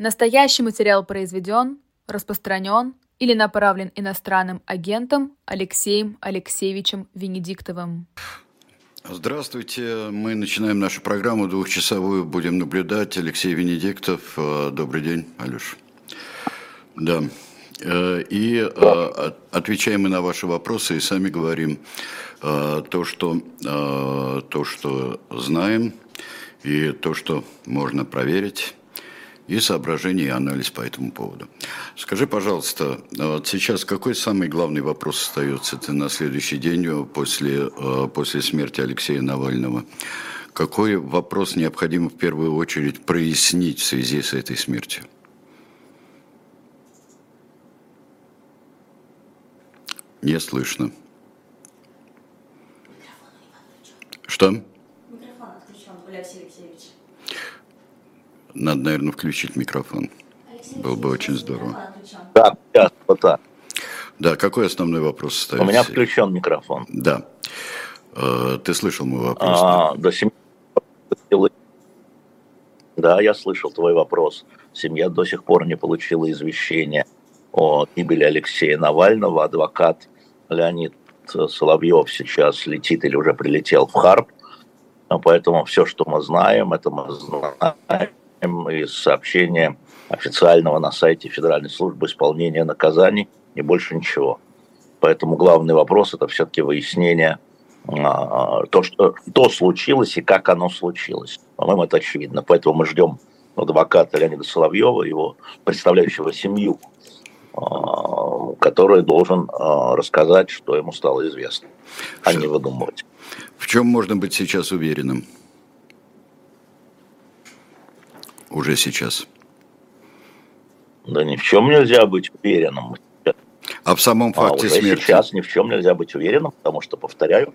Настоящий материал произведен, распространен или направлен иностранным агентом Алексеем Алексеевичем Венедиктовым. Здравствуйте. Мы начинаем нашу программу двухчасовую. Будем наблюдать. Алексей Венедиктов. Э, добрый день, Алеш. Да. Э, и э, отвечаем мы на ваши вопросы и сами говорим то, что, то, что знаем, и то, что можно проверить и соображения и анализ по этому поводу. Скажи, пожалуйста, вот сейчас какой самый главный вопрос остается ты на следующий день после, э, после смерти Алексея Навального? Какой вопрос необходимо в первую очередь прояснить в связи с этой смертью? Не слышно. Что? Микрофон отключен, Алексей Алексеевич. Надо, наверное, включить микрофон. Было бы очень здорово. Да, сейчас, вот так. Да, какой основной вопрос остается? У меня включен микрофон. Да. Э, ты слышал мой вопрос? А, да? До семьи... Да, я слышал твой вопрос. Семья до сих пор не получила извещения о гибели Алексея Навального. Адвокат Леонид Соловьев сейчас летит или уже прилетел в Харп. Поэтому все, что мы знаем, это мы знаем из сообщения официального на сайте Федеральной службы исполнения наказаний и больше ничего. Поэтому главный вопрос это все-таки выяснение а, то, что то случилось и как оно случилось. По-моему, это очевидно. Поэтому мы ждем адвоката Леонида Соловьева, его представляющего семью, а, который должен а, рассказать, что ему стало известно, а не выдумывать. В чем можно быть сейчас уверенным? Уже сейчас? Да ни в чем нельзя быть уверенным. А в самом а факте а уже смерти? сейчас ни в чем нельзя быть уверенным, потому что, повторяю,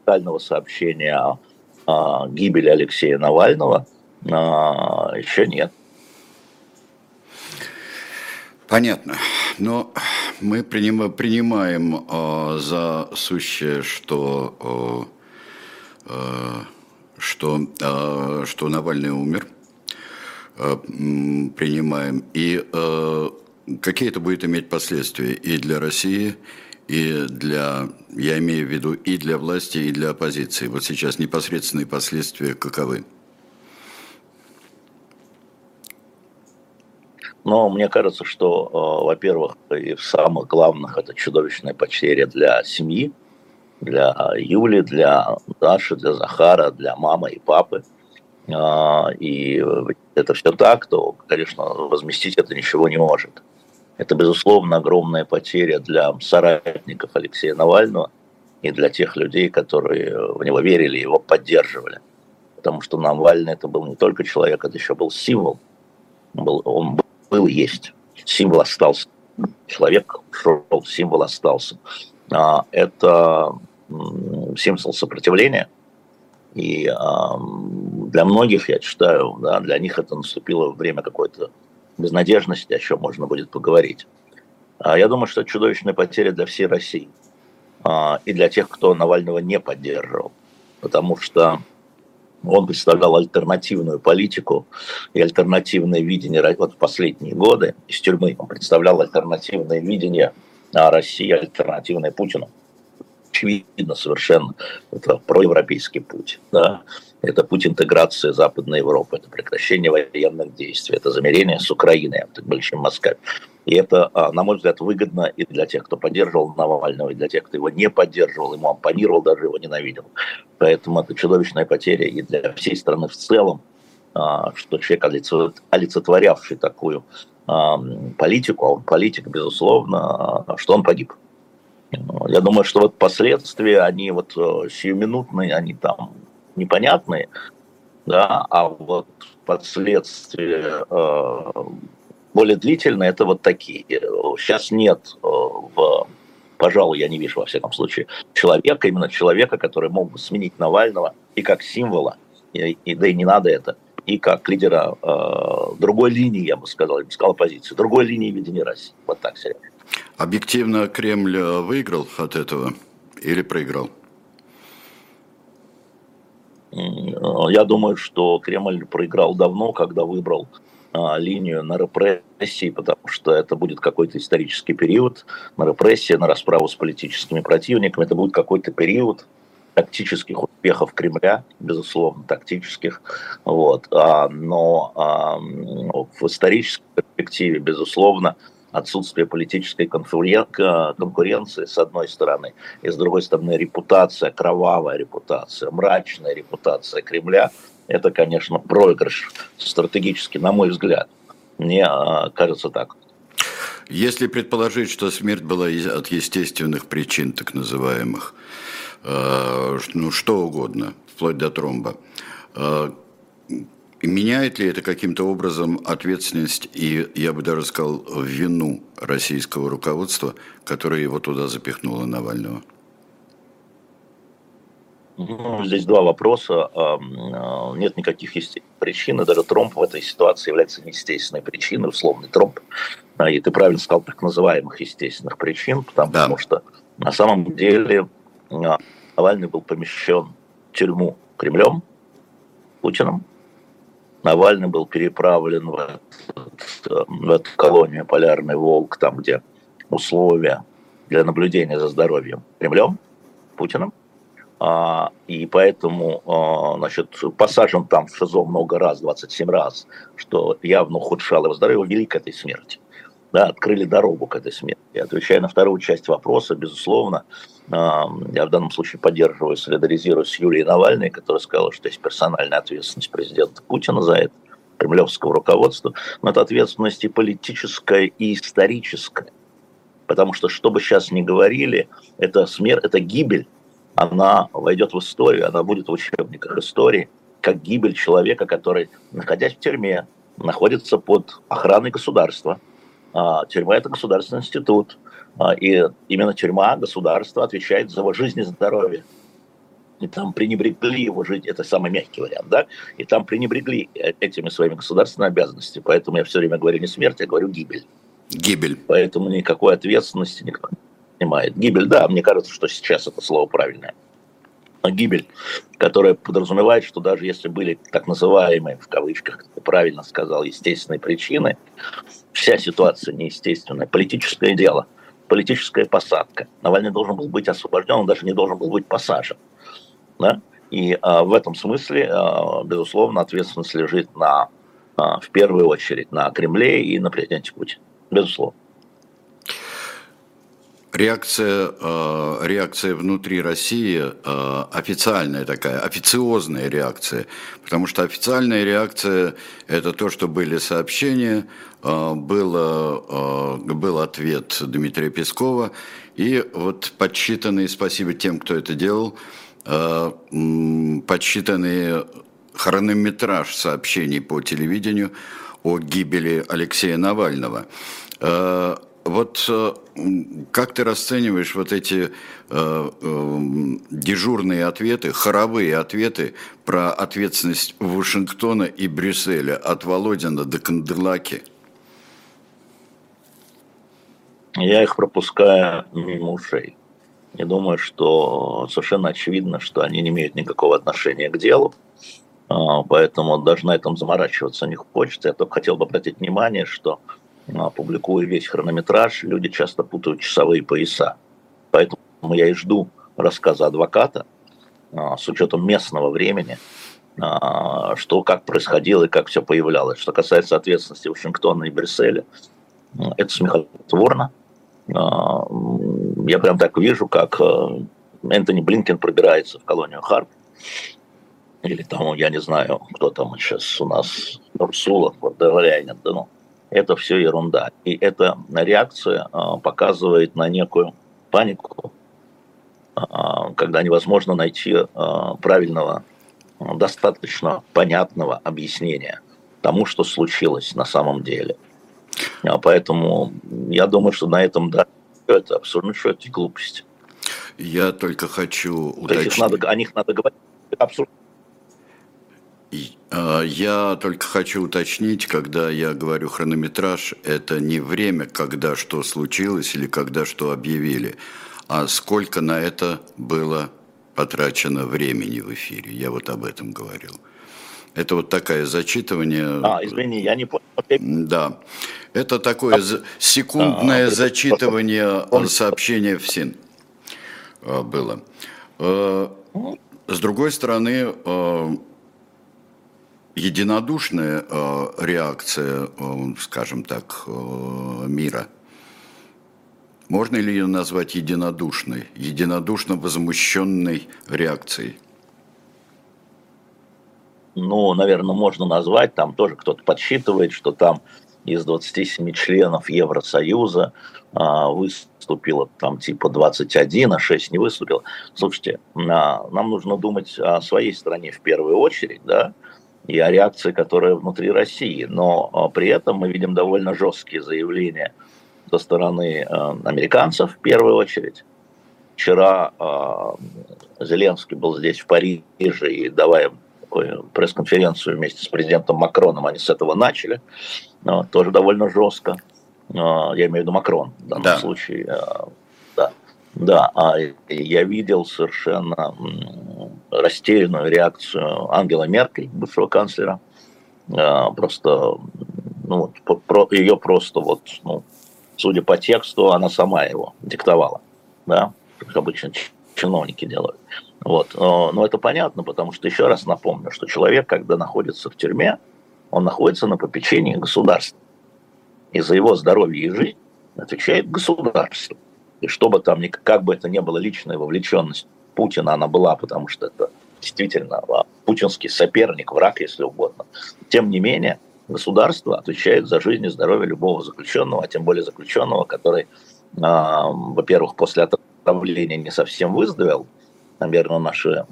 официального сообщения о, о гибели Алексея Навального а, еще нет. Понятно. Но мы принимаем, принимаем э, за сущее, что, э, что, э, что Навальный умер – принимаем, и э, какие это будет иметь последствия и для России, и для, я имею в виду, и для власти, и для оппозиции. Вот сейчас непосредственные последствия каковы? Но мне кажется, что, э, во-первых, и в самых главных это чудовищная потеря для семьи, для Юли, для Даши, для Захара, для мамы и папы. А, и это все так, то, конечно, возместить это ничего не может. Это, безусловно, огромная потеря для соратников Алексея Навального и для тех людей, которые в него верили, его поддерживали. Потому что Навальный это был не только человек, это еще был символ. Он был, он был есть. Символ остался. Человек ушел, символ остался. А, это символ сопротивления – и э, для многих, я считаю, да, для них это наступило время какой-то безнадежности, о чем можно будет поговорить. А я думаю, что это чудовищная потеря для всей России а, и для тех, кто Навального не поддерживал, потому что он представлял альтернативную политику и альтернативное видение вот в последние годы из тюрьмы. Он представлял альтернативное видение России, альтернативное Путину очевидно совершенно. Это проевропейский путь. Да? Это путь интеграции Западной Европы, это прекращение военных действий, это замерение с Украиной, это большим Москвой. И это, а, на мой взгляд, выгодно и для тех, кто поддерживал Навального, и для тех, кто его не поддерживал, ему оппонировал, даже его ненавидел. Поэтому это чудовищная потеря и для всей страны в целом, а, что человек, олицетворявший такую а, политику, а он политик, безусловно, что он погиб. Я думаю, что вот последствия, они вот э, сиюминутные, они там непонятные, да, а вот последствия э, более длительные, это вот такие. Сейчас нет э, в пожалуй, я не вижу, во всяком случае, человека, именно человека, который мог бы сменить Навального и как символа, и, и да и не надо это, и как лидера э, другой линии, я бы сказал, я бы сказал оппозиции, другой линии видения России. Вот так, Серега. Объективно Кремль э, выиграл от этого или проиграл? Я думаю, что Кремль проиграл давно, когда выбрал а, линию на репрессии, потому что это будет какой-то исторический период на репрессии, на расправу с политическими противниками. Это будет какой-то период тактических успехов Кремля, безусловно, тактических. Вот. А, но а, в исторической перспективе, безусловно, отсутствие политической конкуренции, с одной стороны, и с другой стороны, репутация, кровавая репутация, мрачная репутация Кремля – это, конечно, проигрыш стратегически, на мой взгляд. Мне а, кажется так. Если предположить, что смерть была от естественных причин, так называемых, э, ну что угодно, вплоть до тромба, э, меняет ли это каким-то образом ответственность и, я бы даже сказал, вину российского руководства, которое его туда запихнуло Навального? Ну, здесь два вопроса. А, нет никаких причин, и даже тромб в этой ситуации является неестественной причиной, условный тромб. А, и ты правильно сказал, так называемых естественных причин, потому да. что на самом деле а, Навальный был помещен в тюрьму Кремлем, Путиным. Навальный был переправлен в, в эту колонию Полярный Волк, там, где условия для наблюдения за здоровьем Кремлем, Путиным. А, и поэтому, а, значит, посажен там в ШИЗО много раз, 27 раз, что явно ухудшало его здоровье, вели к этой смерти. Да, открыли дорогу к этой смерти. Отвечая на вторую часть вопроса, безусловно, я в данном случае поддерживаю, солидаризируюсь с Юлией Навальной, которая сказала, что есть персональная ответственность президента Путина за это, кремлевского руководства, но это ответственность и политическая, и историческая. Потому что, что бы сейчас ни говорили, это смерть, это гибель она войдет в историю, она будет в учебниках истории, как гибель человека, который, находясь в тюрьме, находится под охраной государства. А, тюрьма – это государственный институт, а, и именно тюрьма, государство отвечает за его жизнь и здоровье. И там пренебрегли его жить, это самый мягкий вариант, да, и там пренебрегли э, этими своими государственными обязанностями. Поэтому я все время говорю не смерть, я говорю гибель. Гибель. Поэтому никакой ответственности никто снимает. Гибель, да, мне кажется, что сейчас это слово правильное. Гибель, которая подразумевает, что даже если были так называемые, в кавычках, как ты правильно сказал, естественные причины, вся ситуация неестественная, политическое дело, политическая посадка. Навальный должен был быть освобожден, он даже не должен был быть посажен. Да? И а, в этом смысле, а, безусловно, ответственность лежит на, а, в первую очередь на Кремле и на президенте Путине. Безусловно. Реакция, э, реакция внутри России э, официальная такая, официозная реакция, потому что официальная реакция – это то, что были сообщения, э, было, был ответ Дмитрия Пескова, и вот подсчитанные, спасибо тем, кто это делал, подсчитанный хронометраж сообщений по телевидению о гибели Алексея Навального – вот э, как ты расцениваешь вот эти э, э, дежурные ответы, хоровые ответы про ответственность Вашингтона и Брюсселя от Володина до Канделаки? Я их пропускаю мимо ушей. Я думаю, что совершенно очевидно, что они не имеют никакого отношения к делу, а, поэтому даже на этом заморачиваться не хочется. Я только хотел бы обратить внимание, что публикую весь хронометраж, люди часто путают часовые пояса. Поэтому я и жду рассказа адвоката а, с учетом местного времени, а, что как происходило и как все появлялось. Что касается ответственности Вашингтона и Брюсселя, это смехотворно. Я прям так вижу, как Энтони Блинкен пробирается в колонию Харп, или там, я не знаю, кто там сейчас у нас, Урсула, вот, да, ну, это все ерунда. И эта реакция а, показывает на некую панику, а, когда невозможно найти а, правильного, достаточно понятного объяснения тому, что случилось на самом деле. Поэтому я думаю, что на этом, да, это абсолютно что это глупость. Я только хочу уточнить. Надо, о них надо говорить а, я только хочу уточнить, когда я говорю хронометраж, это не время, когда что случилось или когда что объявили, а сколько на это было потрачено времени в эфире. Я вот об этом говорил. Это вот такое зачитывание. А, извини, я не понял. Да. Это такое секундное а, зачитывание сообщения в СИН э, было. Э, с другой стороны, э, единодушная реакция, скажем так, мира – можно ли ее назвать единодушной, единодушно возмущенной реакцией? Ну, наверное, можно назвать, там тоже кто-то подсчитывает, что там из 27 членов Евросоюза а, выступило там типа 21, а 6 не выступило. Слушайте, а, нам нужно думать о своей стране в первую очередь, да, и о реакции, которая внутри России. Но а, при этом мы видим довольно жесткие заявления – со стороны э, американцев в первую очередь. Вчера э, Зеленский был здесь, в Париже, и давая пресс-конференцию вместе с президентом Макроном, они с этого начали, тоже довольно жестко. Я имею в виду Макрон в данном да. случае. Да. А я видел совершенно растерянную реакцию Ангела Меркель, бывшего канцлера. Просто, ну, ее просто вот, ну, судя по тексту, она сама его диктовала, да, как обычно чиновники делают. Вот. Но это понятно, потому что, еще раз напомню, что человек, когда находится в тюрьме, он находится на попечении государства. И за его здоровье и жизнь отвечает государство. И чтобы там, как бы это ни было личная вовлеченность Путина, она была, потому что это действительно а, путинский соперник, враг, если угодно. Тем не менее, государство отвечает за жизнь и здоровье любого заключенного, а тем более заключенного, который, а, во-первых, после отравления не совсем выздоровел. Наверное, наши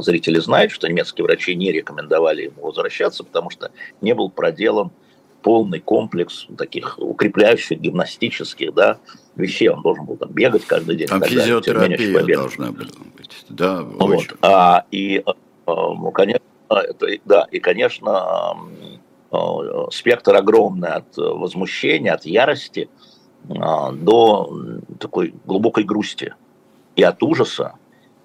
зрители знают, что немецкие врачи не рекомендовали ему возвращаться, потому что не был проделан полный комплекс таких укрепляющих, гимнастических да, вещей. Он должен был там бегать каждый день. Там физиотерапия должна была быть. Да, вот. А, и, а, ну, конечно, это, да, и, конечно, Э, спектр огромный от возмущения, от ярости до такой глубокой грусти и от ужаса,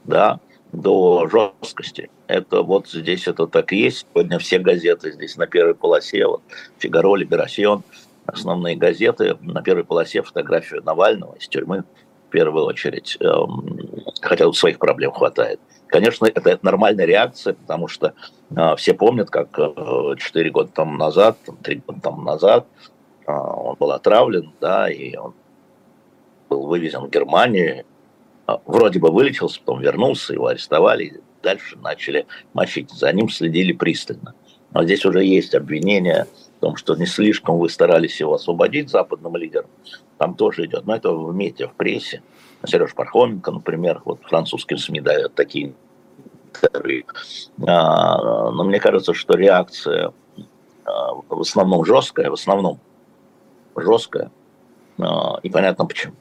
да, до жесткости. Это вот здесь это так и есть. Сегодня все газеты здесь на первой полосе, вот Фигаро, Либерасьон, основные газеты, на первой полосе фотографию Навального из тюрьмы в первую очередь, эм, хотя тут своих проблем хватает. Конечно, это, это нормальная реакция, потому что э, все помнят, как э, 4 года тому назад, 3 года тому назад э, он был отравлен, да, и он был вывезен в Германию, вроде бы вылечился, потом вернулся, его арестовали, дальше начали мочить. За ним следили пристально. Но здесь уже есть обвинение в том, что не слишком вы старались его освободить западным лидером. Там тоже идет. Но это в МЕТе, в прессе. Сереж Пархоменко, например, вот французским СМИ дает такие интервью. А, но мне кажется, что реакция а, в основном жесткая, в основном жесткая, а, и понятно почему.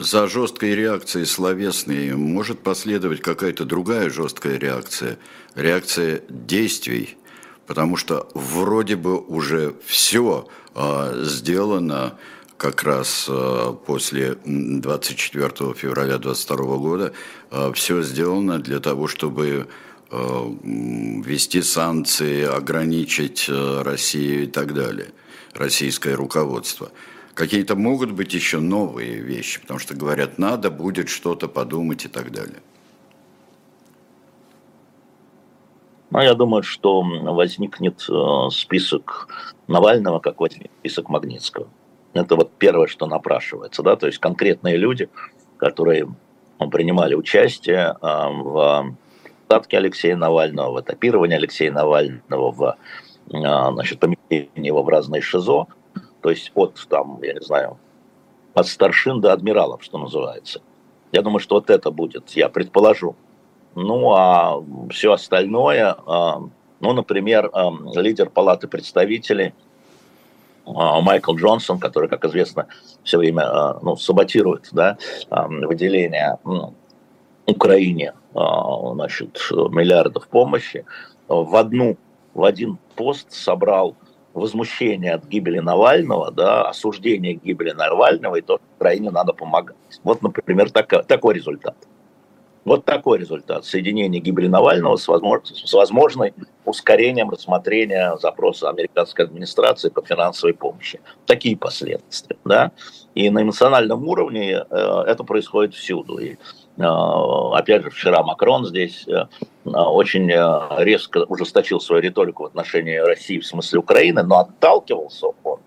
За жесткой реакцией словесной может последовать какая-то другая жесткая реакция, реакция действий, потому что вроде бы уже все сделано, как раз э, после 24 февраля 2022 года э, все сделано для того, чтобы э, ввести санкции, ограничить Россию и так далее, российское руководство. Какие-то могут быть еще новые вещи, потому что говорят, надо будет что-то подумать и так далее. Ну, я думаю, что возникнет список Навального, как возник список Магнитского. Это вот первое, что напрашивается, да, то есть конкретные люди, которые принимали участие а, в посадке Алексея Навального, в этапировании Алексея Навального, в а, значит, помещении его в разные ШИЗО, то есть от, там, я не знаю, от старшин до адмиралов, что называется. Я думаю, что вот это будет, я предположу. Ну, а все остальное, а, ну, например, лидер Палаты представителей – а, Майкл Джонсон, который, как известно, все время а, ну, саботирует да, а, выделение Украине значит, миллиардов помощи, в, одну, в один пост собрал возмущение от гибели Навального, да, осуждение гибели Навального и то, что Украине надо помогать. Вот, например, так, такой результат. Вот такой результат. Соединение гибели Навального с, возможно, с возможной ускорением рассмотрения запроса американской администрации по финансовой помощи. Такие последствия. Да? И на эмоциональном уровне э, это происходит всюду. И, опять же, вчера Макрон здесь э, очень э, резко ужесточил свою риторику в отношении России в смысле Украины, но отталкивался он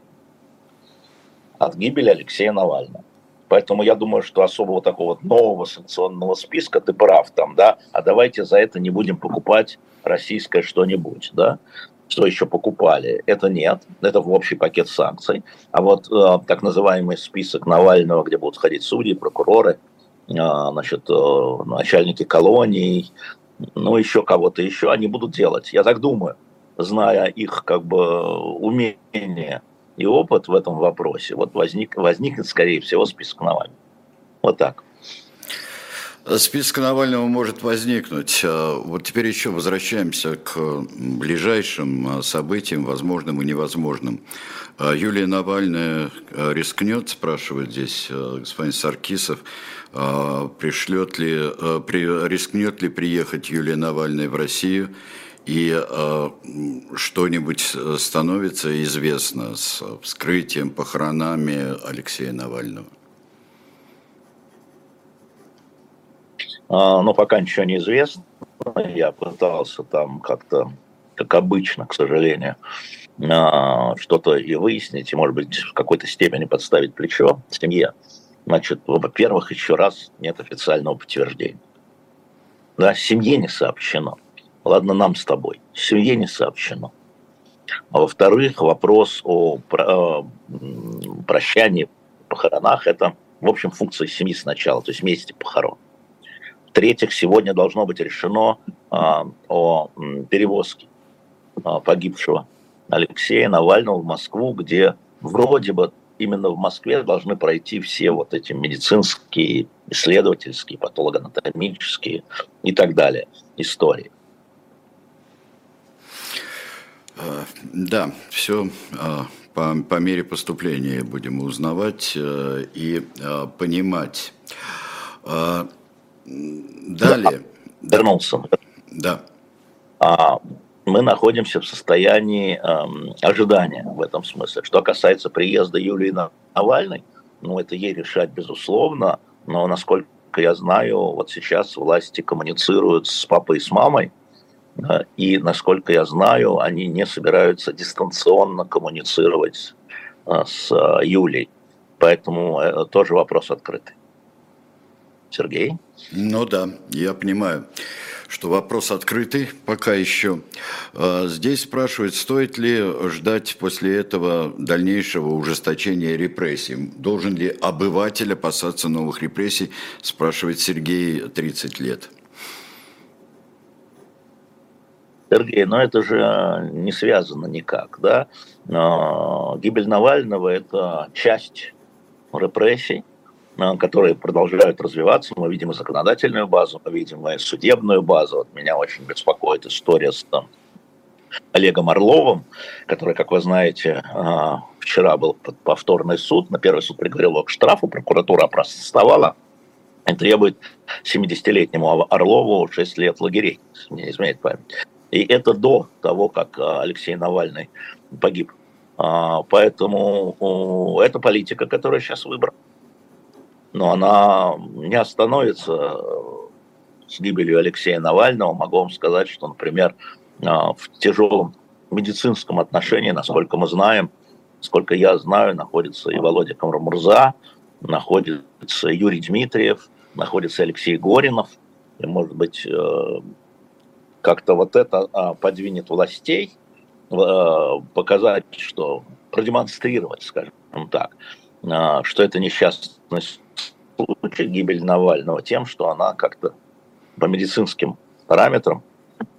от гибели Алексея Навального. Поэтому я думаю, что особого такого нового санкционного списка, ты прав там, да, а давайте за это не будем покупать российское что-нибудь, да, что еще покупали. Это нет, это в общий пакет санкций. А вот э, так называемый список Навального, где будут ходить судьи, прокуроры, значит, э, начальники колоний, ну, еще кого-то еще, они будут делать. Я так думаю, зная их как бы умение и опыт в этом вопросе, вот возник, возникнет, скорее всего, список Навального. Вот так. Список Навального может возникнуть. А, вот теперь еще возвращаемся к ближайшим а, событиям, возможным и невозможным. А, Юлия Навальная рискнет, спрашивает здесь господин Саркисов, пришлет ли, при, рискнет ли приехать Юлия Навальная в Россию и э, что-нибудь становится известно с вскрытием, похоронами Алексея Навального? А, но пока ничего не известно. Я пытался там как-то, как обычно, к сожалению, а, что-то и выяснить, и, может быть, в какой-то степени подставить плечо семье. Значит, во-первых, еще раз нет официального подтверждения. Да, семье не сообщено. Ладно, нам с тобой. Семье не сообщено. А во-вторых, вопрос о э, прощании, похоронах – это, в общем, функция семьи сначала, то есть вместе похорон. В-третьих, сегодня должно быть решено а, о перевозке а, погибшего Алексея Навального в Москву, где вроде бы именно в Москве должны пройти все вот эти медицинские, исследовательские, патологоанатомические и так далее истории. Э, да, все э, по, по мере поступления будем узнавать э, и понимать. Далее. Вернулся. Да. А, мы находимся в состоянии эм, ожидания в этом смысле. Что касается приезда Юлии Навальной, ну, это ей решать, безусловно, но, насколько я знаю, вот сейчас власти коммуницируют с папой и с мамой, и, насколько я знаю, они не собираются дистанционно коммуницировать а, с а, Юлей. Поэтому э, тоже вопрос открытый. Сергей? Ну да, я понимаю, что вопрос открытый пока еще. А, здесь спрашивают, стоит ли ждать после этого дальнейшего ужесточения репрессий? Должен ли обыватель опасаться новых репрессий, спрашивает Сергей, 30 лет. Сергей, но это же не связано никак, да? Гибель Навального – это часть репрессий, которые продолжают развиваться. Мы видим и законодательную базу, мы видим и судебную базу. Вот меня очень беспокоит история с там, Олегом Орловым, который, как вы знаете, а, вчера был повторный суд. На первый суд приговорил его к штрафу, прокуратура опростовала и требует 70-летнему Орлову 6 лет лагерей, не изменяет память. И это до того, как а, Алексей Навальный погиб. А, поэтому это политика, которая сейчас выбрана. Но она не остановится э, с гибелью Алексея Навального. Могу вам сказать, что, например, а, в тяжелом медицинском отношении, насколько мы знаем, сколько я знаю, находится и Володя Камрамурза, находится Юрий Дмитриев, находится Алексей Горинов, и, может быть, э, как-то вот это а, подвинет властей, показать, что продемонстрировать, скажем так, что это несчастный случай гибель Навального тем, что она как-то по медицинским параметрам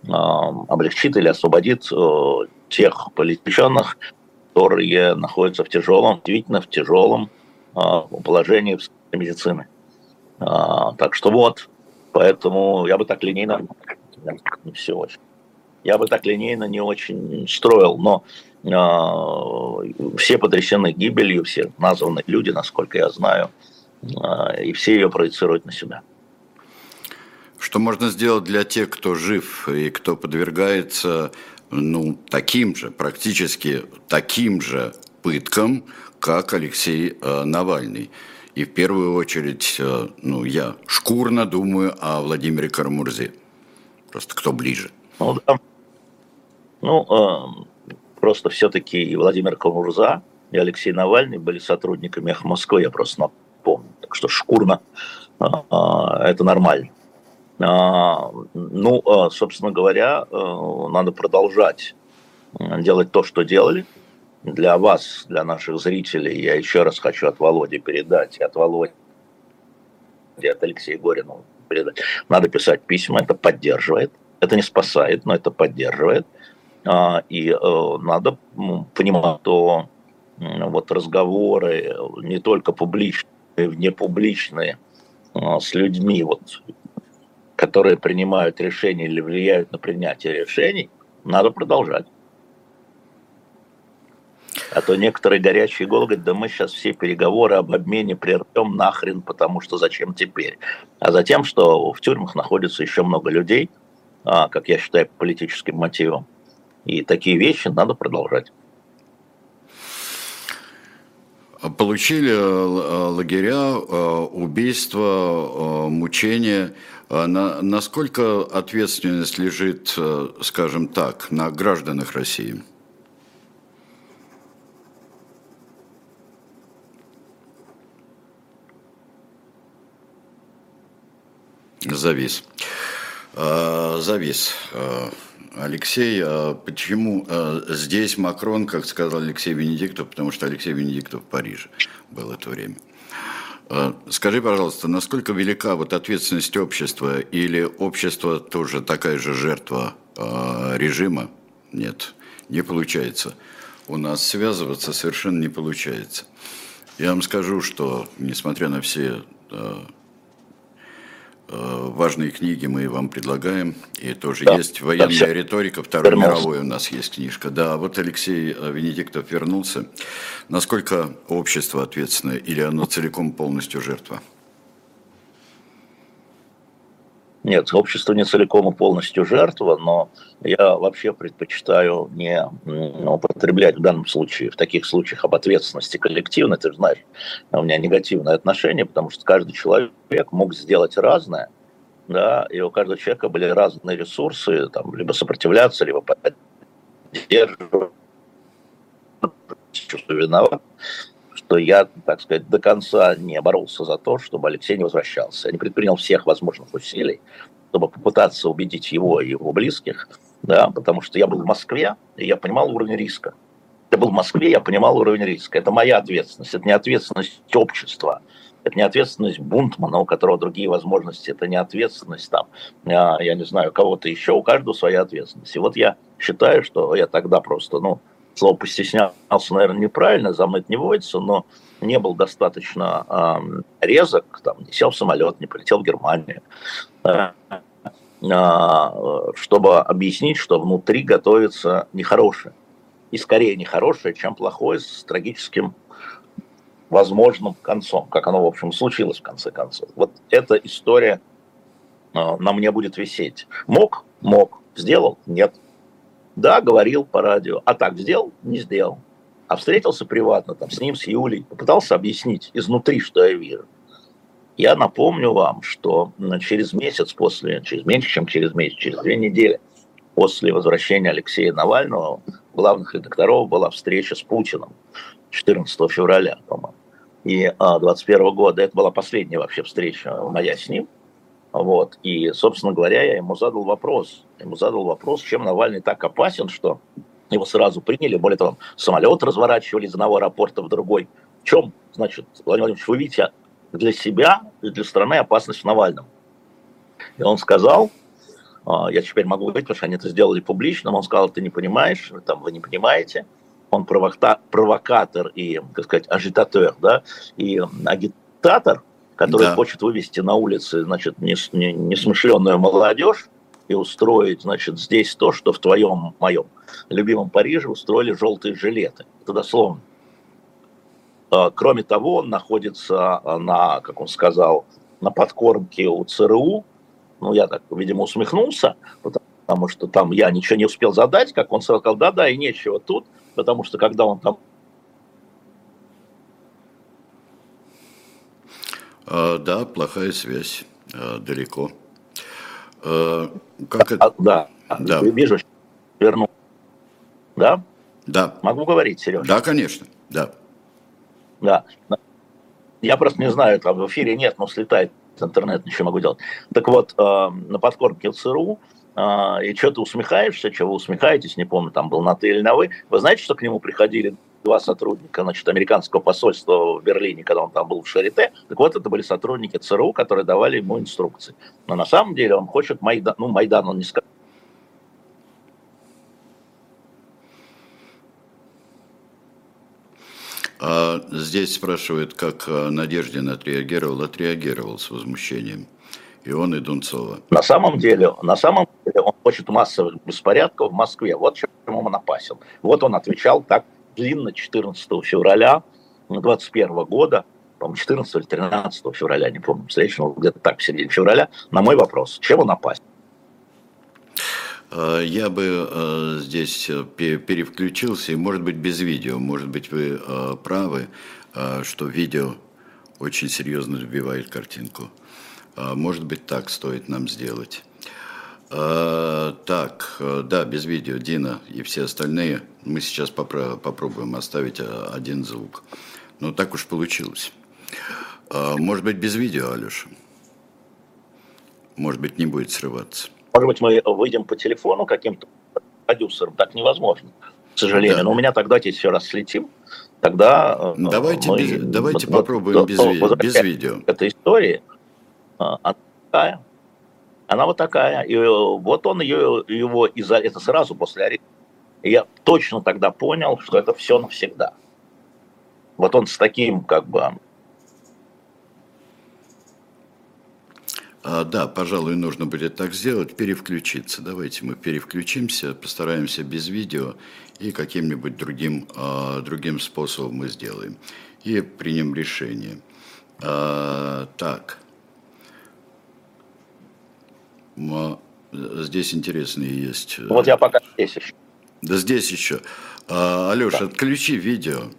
а, облегчит или освободит а, тех политических, которые находятся в тяжелом, действительно в тяжелом а, положении медицины. А, так что вот, поэтому я бы так линейно не все очень. Я бы так линейно не очень строил, но э, все потрясены гибелью, все названы люди, насколько я знаю, э, и все ее проецируют на себя. Что можно сделать для тех, кто жив и кто подвергается ну, таким же, практически таким же пыткам, как Алексей э, Навальный. И в первую очередь, э, ну, я шкурно думаю о Владимире Карамурзе. Просто кто ближе. Ну, да. Ну, э, просто все-таки и Владимир Карамурза, и Алексей Навальный были сотрудниками «Эхо Москвы», я просто напомню. Так что шкурно э, это нормально. А, ну, а, собственно говоря, надо продолжать делать то, что делали. Для вас, для наших зрителей, я еще раз хочу от Володи передать, от Володи, от Алексея Горина передать. Надо писать письма, это поддерживает. Это не спасает, но это поддерживает. А, и э, надо понимать, что вот разговоры не только публичные, внепубличные, с людьми, вот которые принимают решения или влияют на принятие решений, надо продолжать. А то некоторые горячие головы говорят, да мы сейчас все переговоры об обмене прервем нахрен, потому что зачем теперь? А затем, что в тюрьмах находится еще много людей, а, как я считаю, по политическим мотивам. И такие вещи надо продолжать. Получили э, лагеря, э, убийства, э, мучения – на, насколько ответственность лежит, э, скажем так, на гражданах России? Завис. Завис. А, Алексей, почему здесь Макрон, как сказал Алексей Венедиктов, потому что Алексей Венедиктов в Париже был это время. А, скажи, пожалуйста, насколько велика вот ответственность общества или общество тоже такая же жертва режима? Нет, не получается. У нас связываться совершенно не получается. Я вам скажу, что несмотря на все важные книги мы вам предлагаем. И тоже да. есть военная да, риторика, Второй вернулся. мировой у нас есть книжка. Да, вот Алексей э, Венедиктов вернулся. Насколько общество ответственно или оно целиком полностью жертва? Нет, общество не целиком и полностью жертва, но я вообще предпочитаю не употреблять в данном случае, в таких случаях об ответственности коллективной. Ты же знаешь, у меня негативное отношение, потому что каждый человек мог сделать разное, да, и у каждого человека были разные ресурсы, там, либо сопротивляться, либо поддерживать, чувство виноват что я, так сказать, до конца не боролся за то, чтобы Алексей не возвращался. Я не предпринял всех возможных усилий, чтобы попытаться убедить его и его близких, да, потому что я был в Москве, и я понимал уровень риска. Я был в Москве, я понимал уровень риска. Это моя ответственность, это не ответственность общества, это не ответственность Бунтмана, у которого другие возможности, это не ответственность там, а, я не знаю, кого-то еще, у каждого своя ответственность. И вот я считаю, что я тогда просто, ну, слово постеснялся, наверное, неправильно, за мной это не водится, но не был достаточно э, резок, там, не сел в самолет, не полетел в Германию, э, э, чтобы объяснить, что внутри готовится нехорошее. И скорее нехорошее, чем плохое, с трагическим возможным концом, как оно, в общем, случилось в конце концов. Вот эта история э, на мне будет висеть. Мог? Мог. Сделал? Нет. Да, говорил по радио. А так сделал? Не сделал. А встретился приватно там, с ним, с Юлей, попытался объяснить изнутри, что я вижу. Я напомню вам, что через месяц после, через меньше, чем через месяц, через две недели после возвращения Алексея Навального, главных редакторов была встреча с Путиным 14 февраля, по-моему. И 21 года, это была последняя вообще встреча моя с ним, вот. И, собственно говоря, я ему задал вопрос. Ему задал вопрос, чем Навальный так опасен, что его сразу приняли. Более того, самолет разворачивали из одного аэропорта в другой. В чем, значит, Владимир Владимирович, вы видите для себя и для страны опасность в Навальном? И он сказал, а, я теперь могу говорить, потому что они это сделали публично, он сказал, ты не понимаешь, там, вы не понимаете, он провокатор и, так сказать, агитатор, да, и агитатор – который да. хочет вывести на улицы, значит, несмышленную молодежь и устроить, значит, здесь то, что в твоем, моем любимом Париже устроили желтые жилеты. Это дословно. А, кроме того, он находится на, как он сказал, на подкормке у ЦРУ, ну, я так, видимо, усмехнулся, потому что там я ничего не успел задать, как он сказал, да-да, и нечего тут, потому что когда он там... да, плохая связь, а, далеко. А, как это? А, да, да. вижу, верну. Да? Да. Могу говорить, Сереж? Да, конечно, да. Да. Я просто не знаю, там в эфире нет, но слетает интернет, ничего могу делать. Так вот, э, на подкорке ЦРУ э, и что ты усмехаешься, чего вы усмехаетесь, не помню, там был на ты или на вы. Вы знаете, что к нему приходили два сотрудника, значит, американского посольства в Берлине, когда он там был в Шарите. Так вот, это были сотрудники ЦРУ, которые давали ему инструкции. Но на самом деле он хочет Майдан, ну, Майдан он не сказал, А здесь спрашивают, как а, Надеждин отреагировал. Отреагировал с возмущением. И он, и Дунцова. На самом деле, на самом деле он хочет массовых беспорядков в Москве. Вот чему он напасил. Вот он отвечал так длинно 14 февраля 2021 года, по-моему, 14 или 13 февраля, не помню, встречного, где-то так, в середине февраля, на мой вопрос, чем он напасть? Э, я бы э, здесь э, перевключился, и, может быть, без видео. Может быть, вы правы, что видео очень серьезно сбивает картинку. Может быть, так стоит нам сделать. Так, да, без видео, Дина и все остальные. Мы сейчас попробуем оставить один звук. Но так уж получилось. Может быть, без видео, Алеша? Может быть, не будет срываться. Может быть, мы выйдем по телефону каким-то продюсером, так невозможно, к сожалению. Да. Но у меня тогда здесь все раз слетим, тогда э, давайте, мы, без, давайте вот, попробуем вот, без, без видео. Эта история, э, она такая, она вот такая, и э, вот он ее, его из-за это сразу после ареста. Я точно тогда понял, что это все навсегда. Вот он с таким, как бы, А, да, пожалуй, нужно будет так сделать, перевключиться. Давайте мы перевключимся, постараемся без видео и каким-нибудь другим, а, другим способом мы сделаем. И примем решение. А, так. Здесь интересные есть. Э, вот я пока здесь еще. Да здесь еще. А, Алеша, да. отключи видео.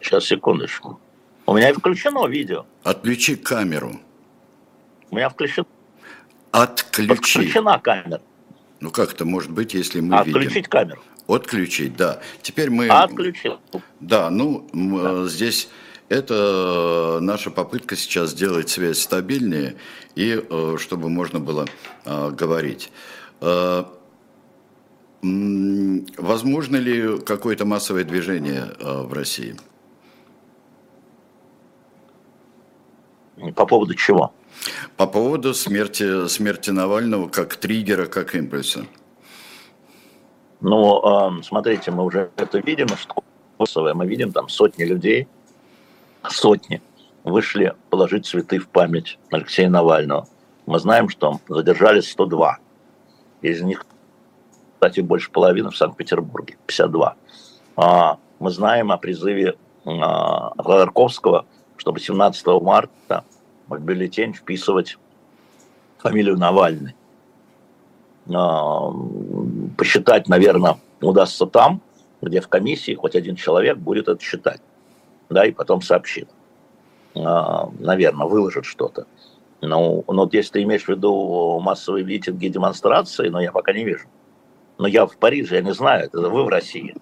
Сейчас, секундочку. У меня включено видео. Отключи камеру. У меня включено. Отключи. Отключена камера. Ну как это может быть, если мы Отключить видим? Отключить камеру. Отключить, да. Теперь мы... Отключил. Да, ну да. здесь это наша попытка сейчас сделать связь стабильнее и э, чтобы можно было э, говорить. Э, возможно ли какое-то массовое движение в России? По поводу чего? По поводу смерти, смерти Навального как триггера, как импульса. Ну, смотрите, мы уже это видим, что мы видим там сотни людей, сотни, вышли положить цветы в память Алексея Навального. Мы знаем, что задержали 102. Из них, кстати, больше половины в Санкт-Петербурге, 52. А, мы знаем о призыве а, Ходорковского чтобы 17 марта в бюллетень вписывать фамилию Навальный. А, посчитать, наверное, удастся там, где в комиссии хоть один человек будет это считать. Да, и потом сообщит. А, наверное, выложит что-то. Ну, но вот если ты имеешь в виду массовые митинги и демонстрации, но я пока не вижу. Но я в Париже, я не знаю, это вы в России.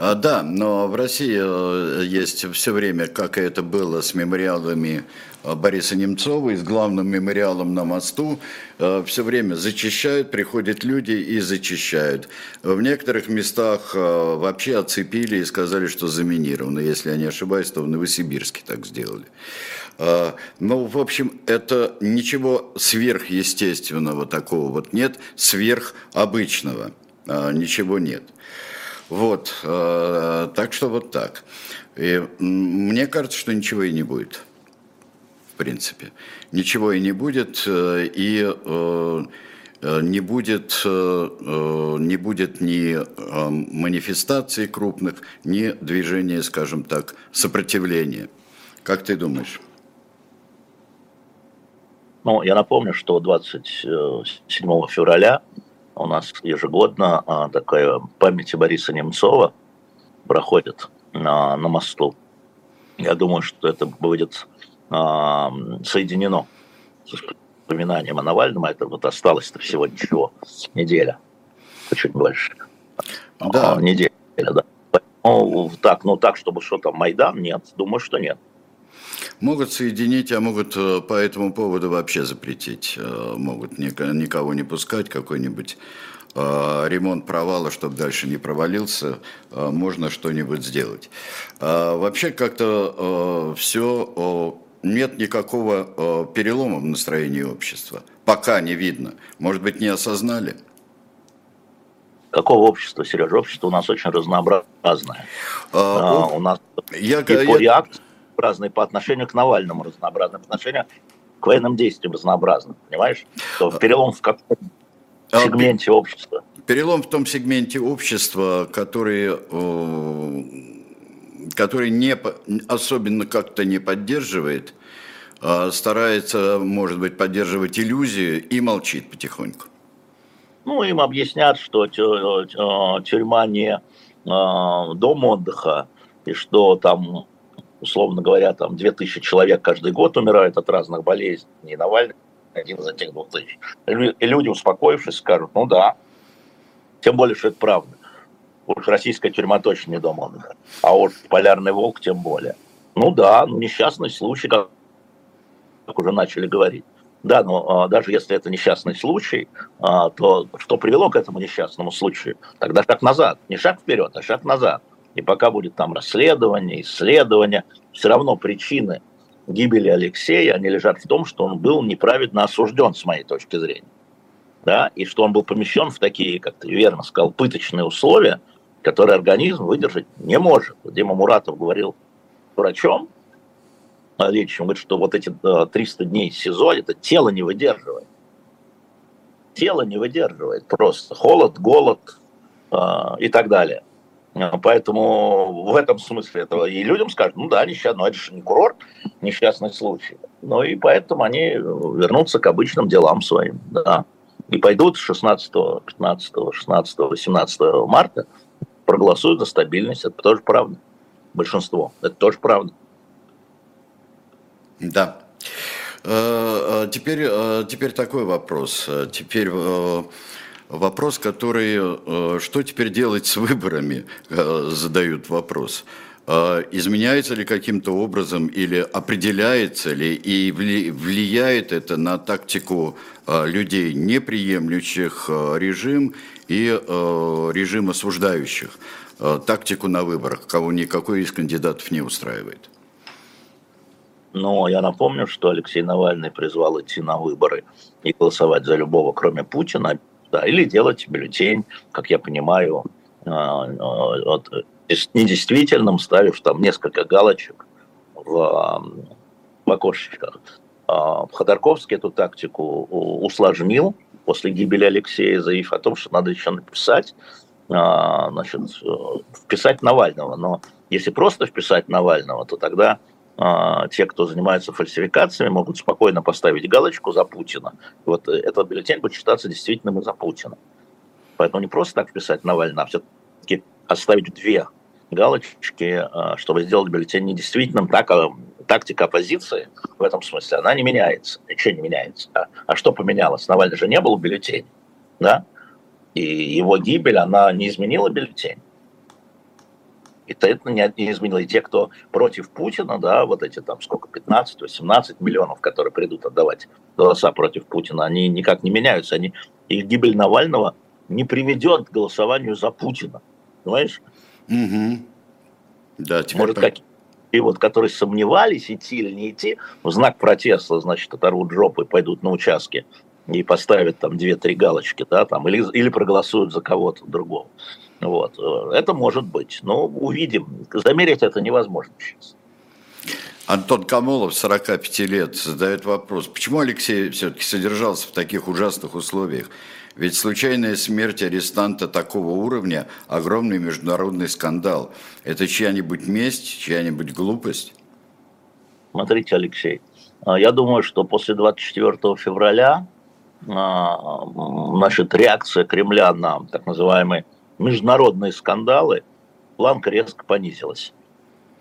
А, да, но в России э, есть все время, как это было с мемориалами э, Бориса Немцова и с главным мемориалом на мосту, э, все время зачищают, приходят люди и зачищают. В некоторых местах вообще оцепили и сказали, что заминировано. Если я не ошибаюсь, то в Новосибирске так сделали. Ну, в общем, это ничего сверхъестественного такого вот нет, сверхобычного ничего нет. Вот, э, так что вот так. И мне кажется, что ничего и не будет, в принципе. Ничего и не будет, э, и э, не будет, не будет ни манифестаций крупных, ни движения, скажем так, сопротивления Как ты думаешь? Ну, я напомню, что 27 февраля у нас ежегодно а, такая память Бориса Немцова проходит на, на мосту. Я думаю, что это будет а, соединено с воспоминанием о Навальном. А это вот осталось-то всего ничего, неделя, чуть больше. Да. А, неделя, да. Ну, так, ну так, чтобы что-то Майдан, нет, думаю, что нет. Могут соединить, а могут э, по этому поводу вообще запретить. Э, могут никого не пускать, какой-нибудь э, ремонт провала, чтобы дальше не провалился, можно что-нибудь сделать. Вообще как-то все, нет никакого перелома в настроении общества. Пока не видно. Может быть, не осознали? Какого общества, Сережа? Общество у нас очень разнообразное. А, у нас я, и по я... реакции разные по отношению к Навальному, разнообразные по отношению к военным действиям разнообразны, понимаешь? То перелом в каком а, сегменте общества. Перелом в том сегменте общества, который, э, который не, особенно как-то не поддерживает, а старается, может быть, поддерживать иллюзию и молчит потихоньку. Ну, им объяснят, что тюрьма не э, дом отдыха, и что там условно говоря, там 2000 человек каждый год умирают от разных болезней, Навальный один из этих 2000. И люди, успокоившись, скажут, ну да, тем более, что это правда. Уж российская тюрьма точно не дом отдыха, а уж полярный волк тем более. Ну да, ну, несчастный случай, как уже начали говорить. Да, но а, даже если это несчастный случай, а, то что привело к этому несчастному случаю? Тогда шаг назад. Не шаг вперед, а шаг назад. И пока будет там расследование, исследование, все равно причины гибели Алексея, они лежат в том, что он был неправедно осужден, с моей точки зрения. Да, и что он был помещен в такие, как ты верно сказал, пыточные условия, которые организм выдержать не может. Дима Муратов говорил врачом, лечащим, говорит, что вот эти 300 дней СИЗО, это тело не выдерживает. Тело не выдерживает просто. Холод, голод э, и так далее. Поэтому в этом смысле этого и людям скажут, ну да, несчастный, но это же не курорт, несчастный случай. Ну и поэтому они вернутся к обычным делам своим, да. И пойдут 16, 15, 16, 18 марта, проголосуют за стабильность, это тоже правда. Большинство, это тоже правда. Да. Э, э, теперь, э, теперь такой вопрос. Теперь Вопрос, который, э, что теперь делать с выборами, э, задают вопрос. Э, изменяется ли каким-то образом или определяется ли и влияет это на тактику людей, не приемлющих режим и режим осуждающих тактику на выборах, кого никакой из кандидатов не устраивает? Но я напомню, что Алексей Навальный призвал идти на выборы и голосовать за любого, кроме Путина, да, или делать бюллетень, как я понимаю, а, а, вот, недействительным, ставишь там несколько галочек в, в окошечках. А, Ходорковский эту тактику усложнил после гибели Алексея, заявив о том, что надо еще написать, значит, вписать Навального. Но если просто вписать Навального, то тогда а, те, кто занимается фальсификациями, могут спокойно поставить галочку за Путина. Вот э, этот бюллетень будет считаться действительным и за Путина. Поэтому не просто так писать Навального, а все-таки оставить две галочки, а, чтобы сделать бюллетень недействительным. Так, а, тактика оппозиции в этом смысле, она не меняется. Ничего не меняется. А, а что поменялось? Навальный же не был в бюллетене. Да? И его гибель, она не изменила бюллетень. И это не, не изменило. И те, кто против Путина, да, вот эти там сколько, 15-18 миллионов, которые придут отдавать голоса против Путина, они никак не меняются. Они, их гибель Навального не приведет к голосованию за Путина. Понимаешь? Угу. Да, теперь Может, как и вот, которые сомневались, идти или не идти, в знак протеста, значит, оторвут жопы и пойдут на участки и поставят там две-три галочки, да, там, или, или проголосуют за кого-то другого. Вот. Это может быть, но увидим. Замерить это невозможно сейчас. Антон Камолов, 45 лет, задает вопрос, почему Алексей все-таки содержался в таких ужасных условиях? Ведь случайная смерть арестанта такого уровня – огромный международный скандал. Это чья-нибудь месть, чья-нибудь глупость? Смотрите, Алексей, а, я думаю, что после 24 февраля а, значит, реакция Кремля на так называемые международные скандалы, планка резко понизилась.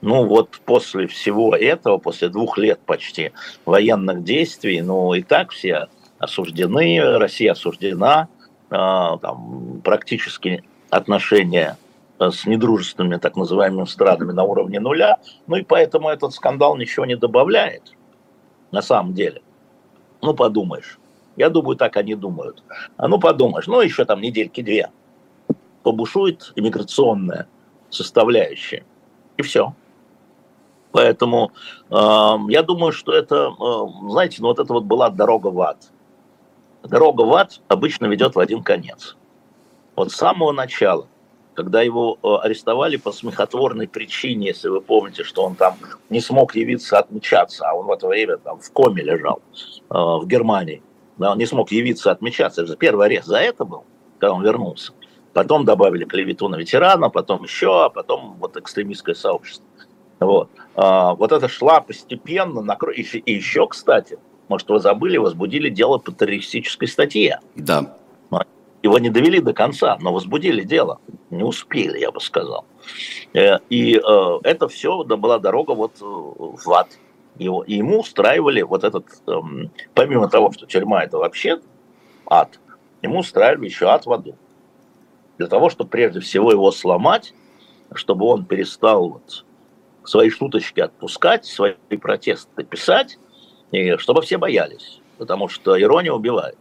Ну вот после всего этого, после двух лет почти военных действий, ну и так все осуждены, Россия осуждена, а, там, практически отношения с недружественными так называемыми странами на уровне нуля, ну и поэтому этот скандал ничего не добавляет на самом деле. Ну подумаешь. Я думаю, так они думают. А ну подумаешь, ну еще там недельки две. Побушует иммиграционная составляющая. И все. Поэтому э, я думаю, что это, э, знаете, ну вот это вот была дорога в ад. Дорога в ад обычно ведет в один конец. Вот с самого начала, когда его э, арестовали по смехотворной причине, если вы помните, что он там не смог явиться отмечаться, а он в это время там в коме лежал э, в Германии, да, он не смог явиться отмечаться, это же первый арест за это был, когда он вернулся. Потом добавили клевету на ветерана, потом еще, а потом вот экстремистское сообщество. Вот, а, вот это шла постепенно, накро... и, и еще, кстати, может, вы забыли, возбудили дело по террористической статье. Да. Его не довели до конца, но возбудили дело. Не успели, я бы сказал. Э, и э, это все была дорога вот э, в ад. Его, и ему устраивали вот этот, эм, помимо того, что тюрьма это вообще ад, ему устраивали еще ад в аду. Для того, чтобы прежде всего его сломать, чтобы он перестал вот свои шуточки отпускать, свои протесты писать, и чтобы все боялись, потому что ирония убивает.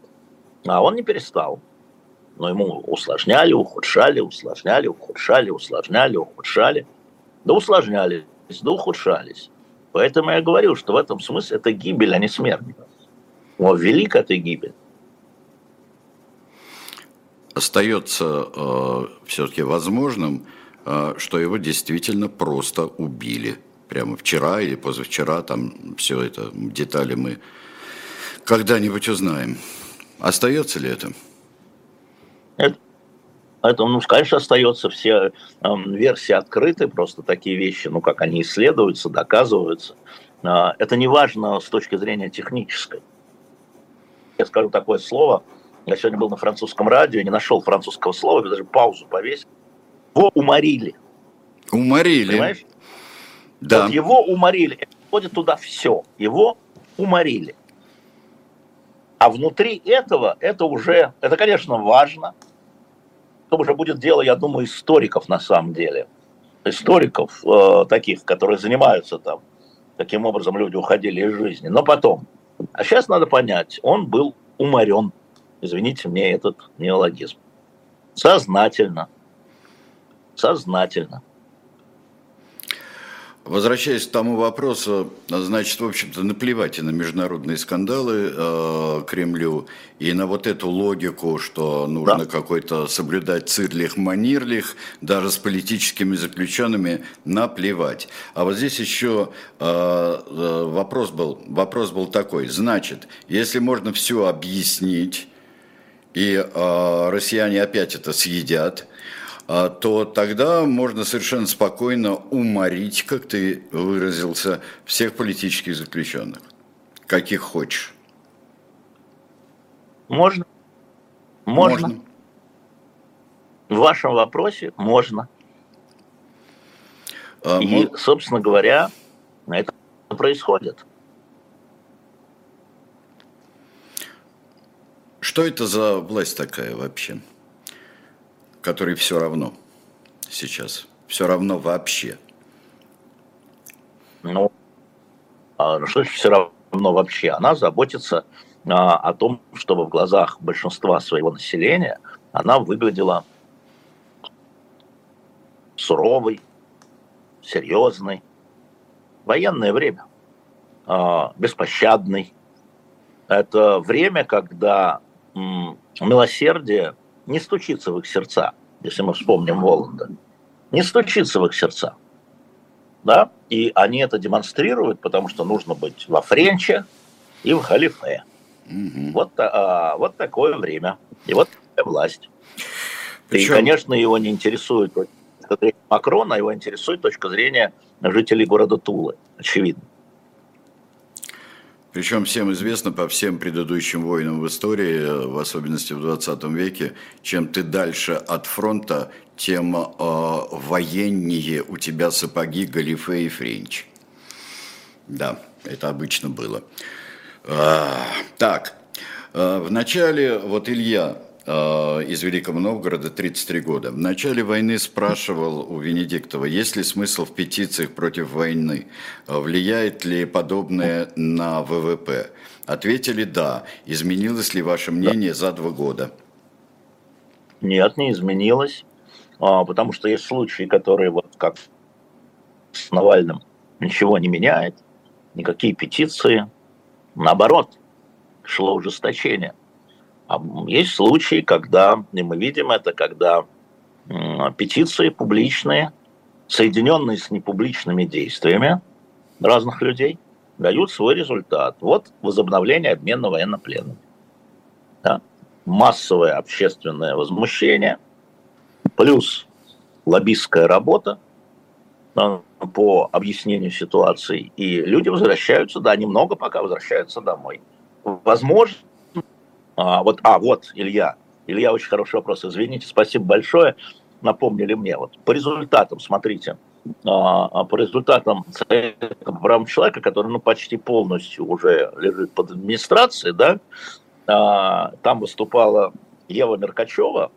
А он не перестал. Но ему усложняли, ухудшали, усложняли, ухудшали, усложняли, ухудшали. Да усложнялись, да ухудшались. Поэтому я говорю, что в этом смысле это гибель, а не смерть. Но велик это гибель. Остается э, все-таки возможным а, что его действительно просто убили. Прямо вчера или позавчера, там все это, детали мы когда-нибудь узнаем. Остается ли это? Это, это ну, конечно, остается. Все э, версии открыты, просто такие вещи, ну, как они исследуются, доказываются. Э, это не важно с точки зрения технической. Я скажу такое слово. Я сегодня был на французском радио, не нашел французского слова, даже паузу повесил его уморили. Уморили. Понимаешь? Да. Вот его уморили. Входит туда все. Его уморили. А внутри этого, это уже, это, конечно, важно. Это уже будет дело, я думаю, историков на самом деле. Историков э, таких, которые занимаются там, каким образом люди уходили из жизни. Но потом. А сейчас надо понять, он был уморен. Извините мне этот неологизм. Сознательно сознательно. Возвращаясь к тому вопросу, значит, в общем-то, наплевать и на международные скандалы э, Кремлю, и на вот эту логику, что нужно да. какой-то соблюдать цирлих-манирлих, даже с политическими заключенными, наплевать. А вот здесь еще э, э, вопрос, был, вопрос был такой. Значит, если можно все объяснить, и э, россияне опять это съедят, а, то тогда можно совершенно спокойно уморить, как ты выразился, всех политических заключенных, каких хочешь. Можно. Можно. можно. В вашем вопросе можно. А, И, мы... собственно говоря, это происходит. Что это за власть такая вообще? которой все равно сейчас. Все равно вообще. Ну, а что все равно вообще? Она заботится а, о том, чтобы в глазах большинства своего населения она выглядела суровой, серьезной. Военное время, а, беспощадный. Это время, когда милосердие не стучится в их сердца, если мы вспомним Воланда, не стучится в их сердца. Да? И они это демонстрируют, потому что нужно быть во Френче и в Халифе. Угу. Вот, а, вот такое время. И вот такая власть. Причем... И, конечно, его не интересует точка зрения Макрона, его интересует точка зрения жителей города Тулы, очевидно. Причем всем известно по всем предыдущим войнам в истории, в особенности в 20 веке, чем ты дальше от фронта, тем э, военнее у тебя сапоги, галифе и френч. Да, это обычно было. А, так, а, в начале, вот Илья из Великого Новгорода, 33 года, в начале войны спрашивал у Венедиктова, есть ли смысл в петициях против войны, влияет ли подобное на ВВП. Ответили «да». Изменилось ли ваше мнение за два года? Нет, не изменилось, потому что есть случаи, которые вот как с Навальным ничего не меняет, никакие петиции, наоборот, шло ужесточение. А есть случаи, когда, и мы видим это, когда петиции публичные, соединенные с непубличными действиями разных людей, дают свой результат. Вот возобновление обмена военнопленными. Да? Массовое общественное возмущение, плюс лоббистская работа, по объяснению ситуации, и люди возвращаются, да, немного пока возвращаются домой. Возможно, а, вот, а, вот, Илья, Илья, очень хороший вопрос, извините, спасибо большое, напомнили мне, вот, по результатам, смотрите, а, а по результатам по правам человека, который, ну, почти полностью уже лежит под администрацией, да, там выступала Ева Меркачева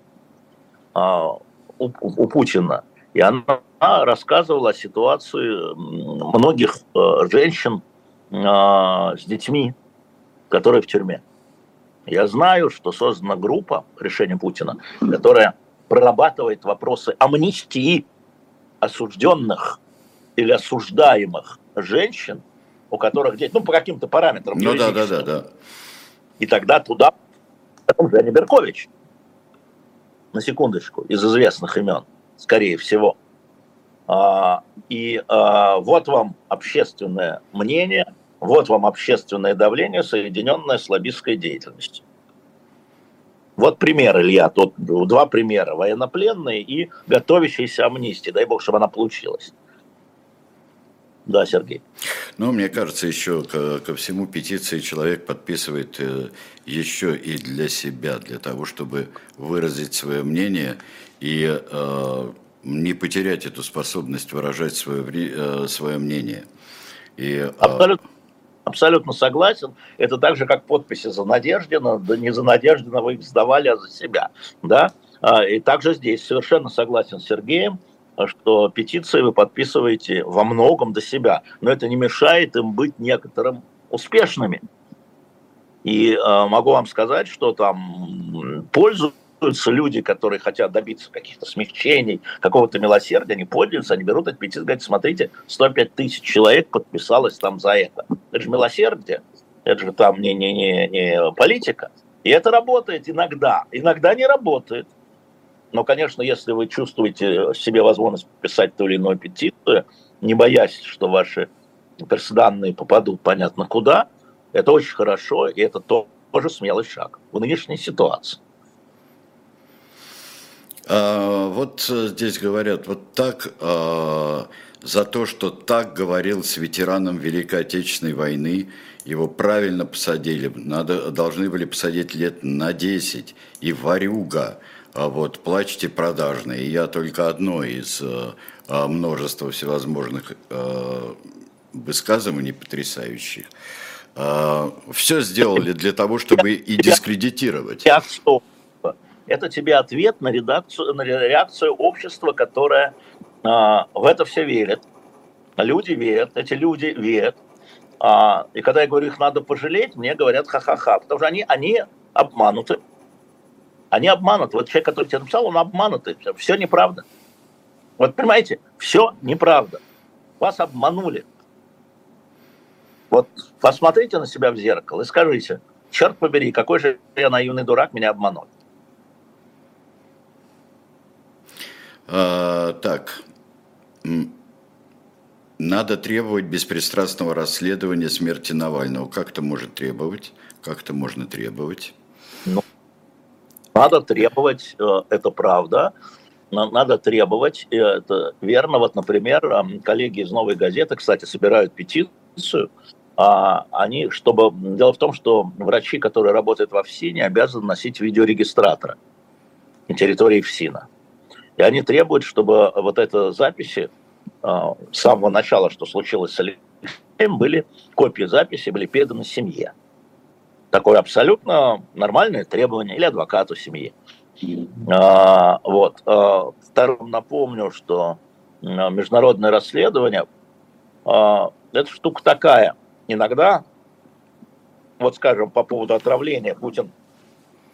у, у Путина, и она рассказывала о ситуации многих э, женщин с детьми, которые в тюрьме. Я знаю, что создана группа решения Путина, которая прорабатывает вопросы амнистии осужденных или осуждаемых женщин, у которых дети, ну, по каким-то параметрам. Ну, да, да, да, да. И тогда туда, Женя Беркович, на секундочку, из известных имен – скорее всего. А, и а, вот вам общественное мнение, вот вам общественное давление, соединенное с лоббистской деятельностью. Вот пример, Илья, тут два примера. Военнопленные и готовящиеся амнистии. Дай бог, чтобы она получилась. Да, Сергей. Ну, мне кажется, еще ко, ко всему петиции человек подписывает э, еще и для себя, для того, чтобы выразить свое мнение и э, не потерять эту способность выражать свое, э, свое мнение. И, э... абсолютно, абсолютно согласен. Это так же, как подписи за Надеждина, да не за Надеждина вы их сдавали, а за себя. Да? А, и также здесь совершенно согласен с Сергеем, что петиции вы подписываете во многом до себя, но это не мешает им быть некоторым успешными. И э, могу вам сказать, что там пользу пользуются люди, которые хотят добиться каких-то смягчений, какого-то милосердия, они пользуются, они берут эти петиции, говорят, смотрите, 105 тысяч человек подписалось там за это. Это же милосердие, это же там не, не, не, не политика. И это работает иногда, иногда не работает. Но, конечно, если вы чувствуете себе возможность писать ту или иную петицию, не боясь, что ваши персональные попадут понятно куда, это очень хорошо, и это тоже смелый шаг в нынешней ситуации. А, вот э, здесь говорят, вот так а, за то, что так говорил с ветераном Великой Отечественной войны, его правильно посадили, надо, должны были посадить лет на 10, и варюга, а вот плачьте продажные, и я только одно из а, множества всевозможных а, высказываний потрясающих. А, все сделали для того, чтобы и дискредитировать. Я что? Это тебе ответ на, редакцию, на реакцию общества, которое а, в это все верит. Люди верят, эти люди верят. А, и когда я говорю, их надо пожалеть, мне говорят ха-ха-ха, потому что они, они обмануты. Они обмануты. Вот человек, который тебе написал, он обманутый. Все неправда. Вот понимаете, все неправда. Вас обманули. Вот посмотрите на себя в зеркало и скажите, черт побери, какой же я наивный дурак, меня обманул. А, так, надо требовать беспристрастного расследования смерти Навального. Как это может требовать? Как это можно требовать? Ну, надо требовать, э, это правда. Надо требовать, это верно. Вот, например, коллеги из «Новой газеты», кстати, собирают петицию а, они, чтобы... Дело в том, что врачи, которые работают в ФСИНе, обязаны носить видеорегистратора на территории ФСИНа. И они требуют, чтобы вот эти записи а, с самого начала, что случилось с Алексеем, были копии записи, были переданы семье. Такое абсолютно нормальное требование или адвокату семьи. А, вот. А, вторым напомню, что международное расследование а, это штука такая. Иногда, вот скажем, по поводу отравления, Путин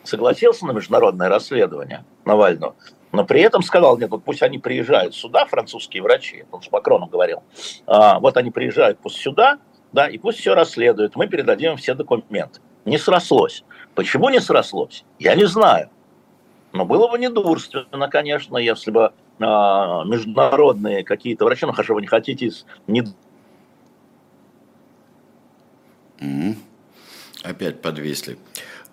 согласился на международное расследование Навального, но при этом сказал, нет, вот пусть они приезжают сюда, французские врачи, он с Макроном говорил, а, вот они приезжают пусть сюда, да, и пусть все расследуют, мы передадим им все документы. Не срослось. Почему не срослось? Я не знаю. Но было бы недурственно, конечно, если бы а, международные какие-то врачи, ну хорошо, вы не хотите не Mm-hmm. Опять подвисли.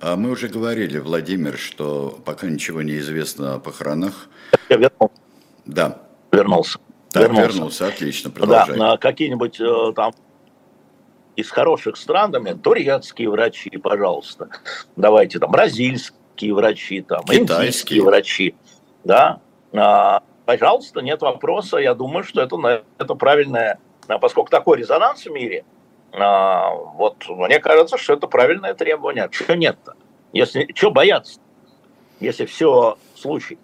А мы уже говорили, Владимир, что пока ничего не известно о похоронах. Я вернулся. Да. Вернулся. Так, вернулся, вернулся отлично, продолжай. Да, какие-нибудь э, там из хороших стран, там, турецкие врачи, пожалуйста, давайте там бразильские врачи, там, индийские врачи, да, а, пожалуйста, нет вопроса, я думаю, что это, это правильное, поскольку такой резонанс в мире, а, вот мне кажется, что это правильное требование. Что нет-то? Если, что бояться? Если все случай.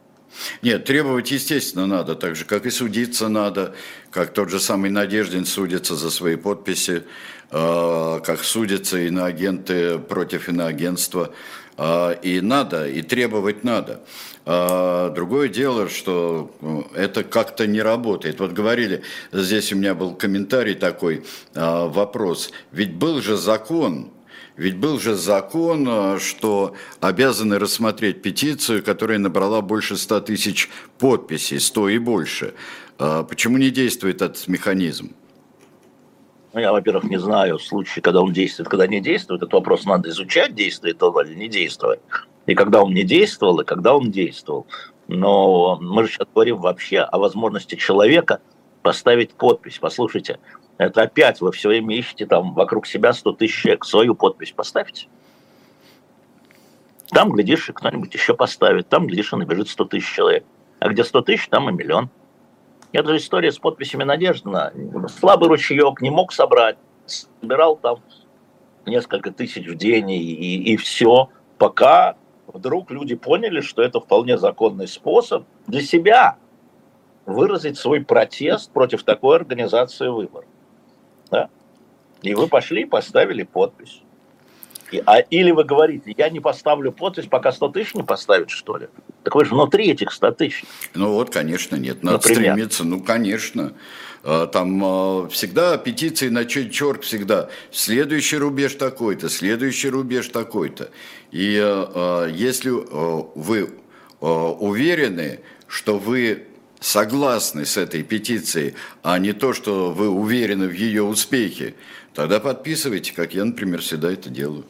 Нет, требовать, естественно, надо, так же, как и судиться надо, как тот же самый Надеждин судится за свои подписи, э, как судятся иноагенты против иноагентства. Э, и надо, и требовать надо. А, другое дело, что ну, это как-то не работает. Вот говорили, здесь у меня был комментарий такой, а, вопрос. Ведь был же закон, ведь был же закон, а, что обязаны рассмотреть петицию, которая набрала больше 100 тысяч подписей, 100 и больше. Почему не действует этот механизм? Ну, я, во-первых, не знаю случаи, когда он действует, когда не действует. Этот вопрос надо изучать, действует он или не действует и когда он не действовал, и когда он действовал. Но мы же сейчас говорим вообще о возможности человека поставить подпись. Послушайте, это опять вы все время ищете там вокруг себя 100 тысяч человек. Свою подпись поставьте. Там, глядишь, и кто-нибудь еще поставит. Там, глядишь, и набежит 100 тысяч человек. А где 100 тысяч, там и миллион. Это же история с подписями Надеждина. Слабый ручеек не мог собрать. Собирал там несколько тысяч в день и, и, и все. Пока вдруг люди поняли, что это вполне законный способ для себя выразить свой протест против такой организации выборов. Да? И вы пошли и поставили подпись. А, или вы говорите, я не поставлю подпись, пока 100 тысяч не поставят, что ли? Так вы же внутри этих 100 тысяч. Ну вот, конечно, нет. Надо Например. стремиться, ну, конечно. А, там а, всегда петиции на черк всегда. Следующий рубеж такой-то, следующий рубеж такой-то. И а, если вы уверены, что вы согласны с этой петицией, а не то, что вы уверены в ее успехе, тогда подписывайте, как я, например, всегда это делаю.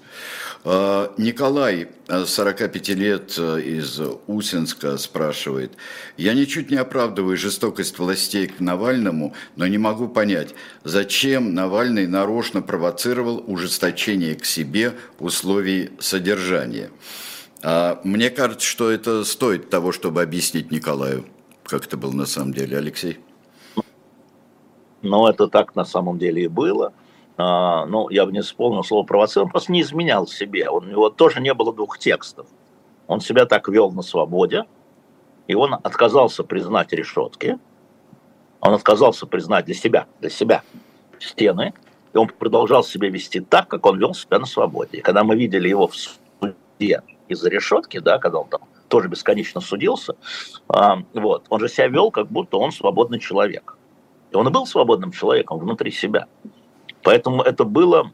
А, Николай, 45 лет из Усинска, спрашивает. Я ничуть не оправдываю жестокость властей к Навальному, но не могу понять, зачем Навальный нарочно провоцировал ужесточение к себе условий содержания. А, мне кажется, что это стоит того, чтобы объяснить Николаю как это было на самом деле, Алексей? Ну, это так на самом деле и было. А, ну, я бы не вспомнил слово провоцировал, он просто не изменял себе. Он, у него тоже не было двух текстов. Он себя так вел на свободе, и он отказался признать решетки, он отказался признать для себя, для себя стены, и он продолжал себя вести так, как он вел себя на свободе. И когда мы видели его в суде из-за решетки, да, когда он там тоже бесконечно судился, а, вот, он же себя вел, как будто он свободный человек. И он и был свободным человеком внутри себя. Поэтому это было,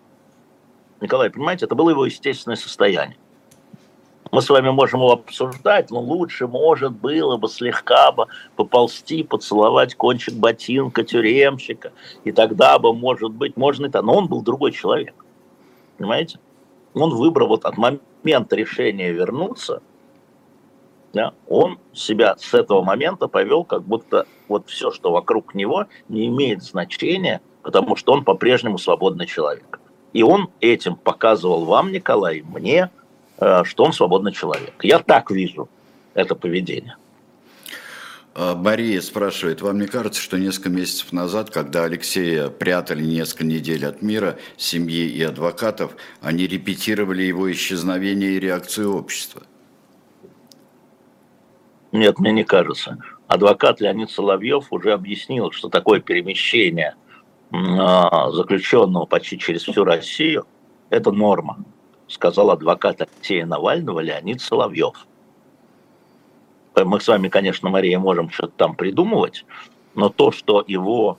Николай, понимаете, это было его естественное состояние. Мы с вами можем его обсуждать, но лучше, может, было бы слегка бы поползти, поцеловать кончик ботинка тюремщика, и тогда бы, может быть, можно это. Но он был другой человек, понимаете? Он выбрал вот от момента решения вернуться – да, он себя с этого момента повел, как будто вот все, что вокруг него, не имеет значения, потому что он по-прежнему свободный человек. И он этим показывал вам, Николай, мне, э, что он свободный человек. Я так вижу это поведение. А, Мария спрашивает, вам не кажется, что несколько месяцев назад, когда Алексея прятали несколько недель от мира, семьи и адвокатов, они репетировали его исчезновение и реакцию общества? Нет, мне не кажется. Адвокат Леонид Соловьев уже объяснил, что такое перемещение заключенного почти через всю Россию – это норма, сказал адвокат Алексея Навального Леонид Соловьев. Мы с вами, конечно, Мария, можем что-то там придумывать, но то, что его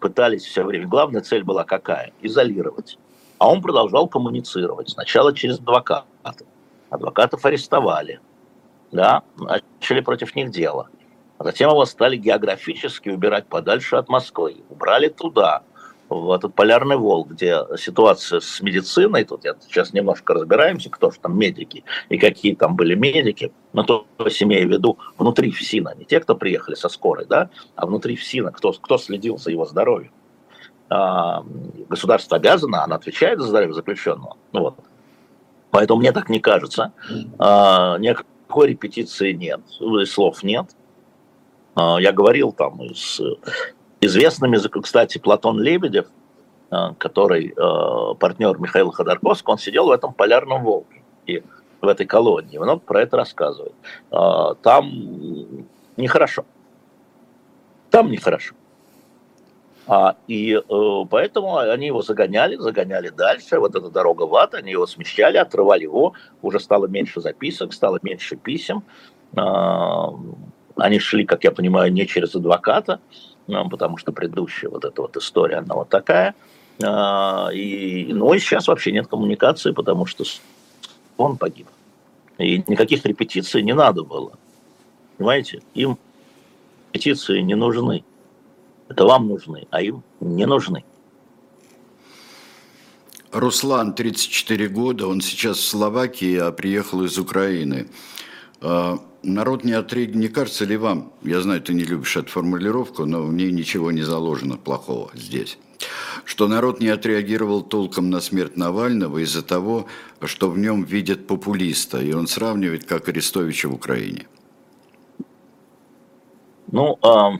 пытались все время, главная цель была какая? Изолировать. А он продолжал коммуницировать. Сначала через адвокатов. Адвокатов арестовали. Да, начали против них дело. А затем его стали географически убирать подальше от Москвы. Убрали туда в этот полярный волк, где ситуация с медициной, тут я сейчас немножко разбираемся, кто же там медики и какие там были медики, но то, имею в виду внутри ФСИНа, не те, кто приехали со скорой, да, а внутри ФСИНа, кто, кто следил за его здоровьем. А, государство обязано, оно отвечает за здоровье заключенного. Ну, вот. Поэтому мне так не кажется. А, никакой репетиции нет, слов нет. А, я говорил там с известными, кстати, Платон Лебедев, а, который а, партнер Михаила Ходорковского, он сидел в этом полярном волке и в этой колонии. Много про это рассказывает. Там нехорошо. Там нехорошо. А, и э, поэтому они его загоняли, загоняли дальше. Вот эта дорога в ад, они его смещали, отрывали его. Уже стало меньше записок, стало меньше писем. Они шли, как я понимаю, не через адвоката, ну, потому что предыдущая вот эта вот история, она вот такая. А, и, ну, и сейчас вообще нет коммуникации, потому что он погиб. И никаких репетиций не надо было. Понимаете? Им репетиции не нужны. Это вам нужны, а им не нужны. Руслан, 34 года, он сейчас в Словакии, а приехал из Украины. А, народ не отреагировал, не кажется ли вам, я знаю, ты не любишь эту формулировку, но в ней ничего не заложено плохого здесь, что народ не отреагировал толком на смерть Навального из-за того, что в нем видят популиста, и он сравнивает как Арестовича в Украине? Ну, э,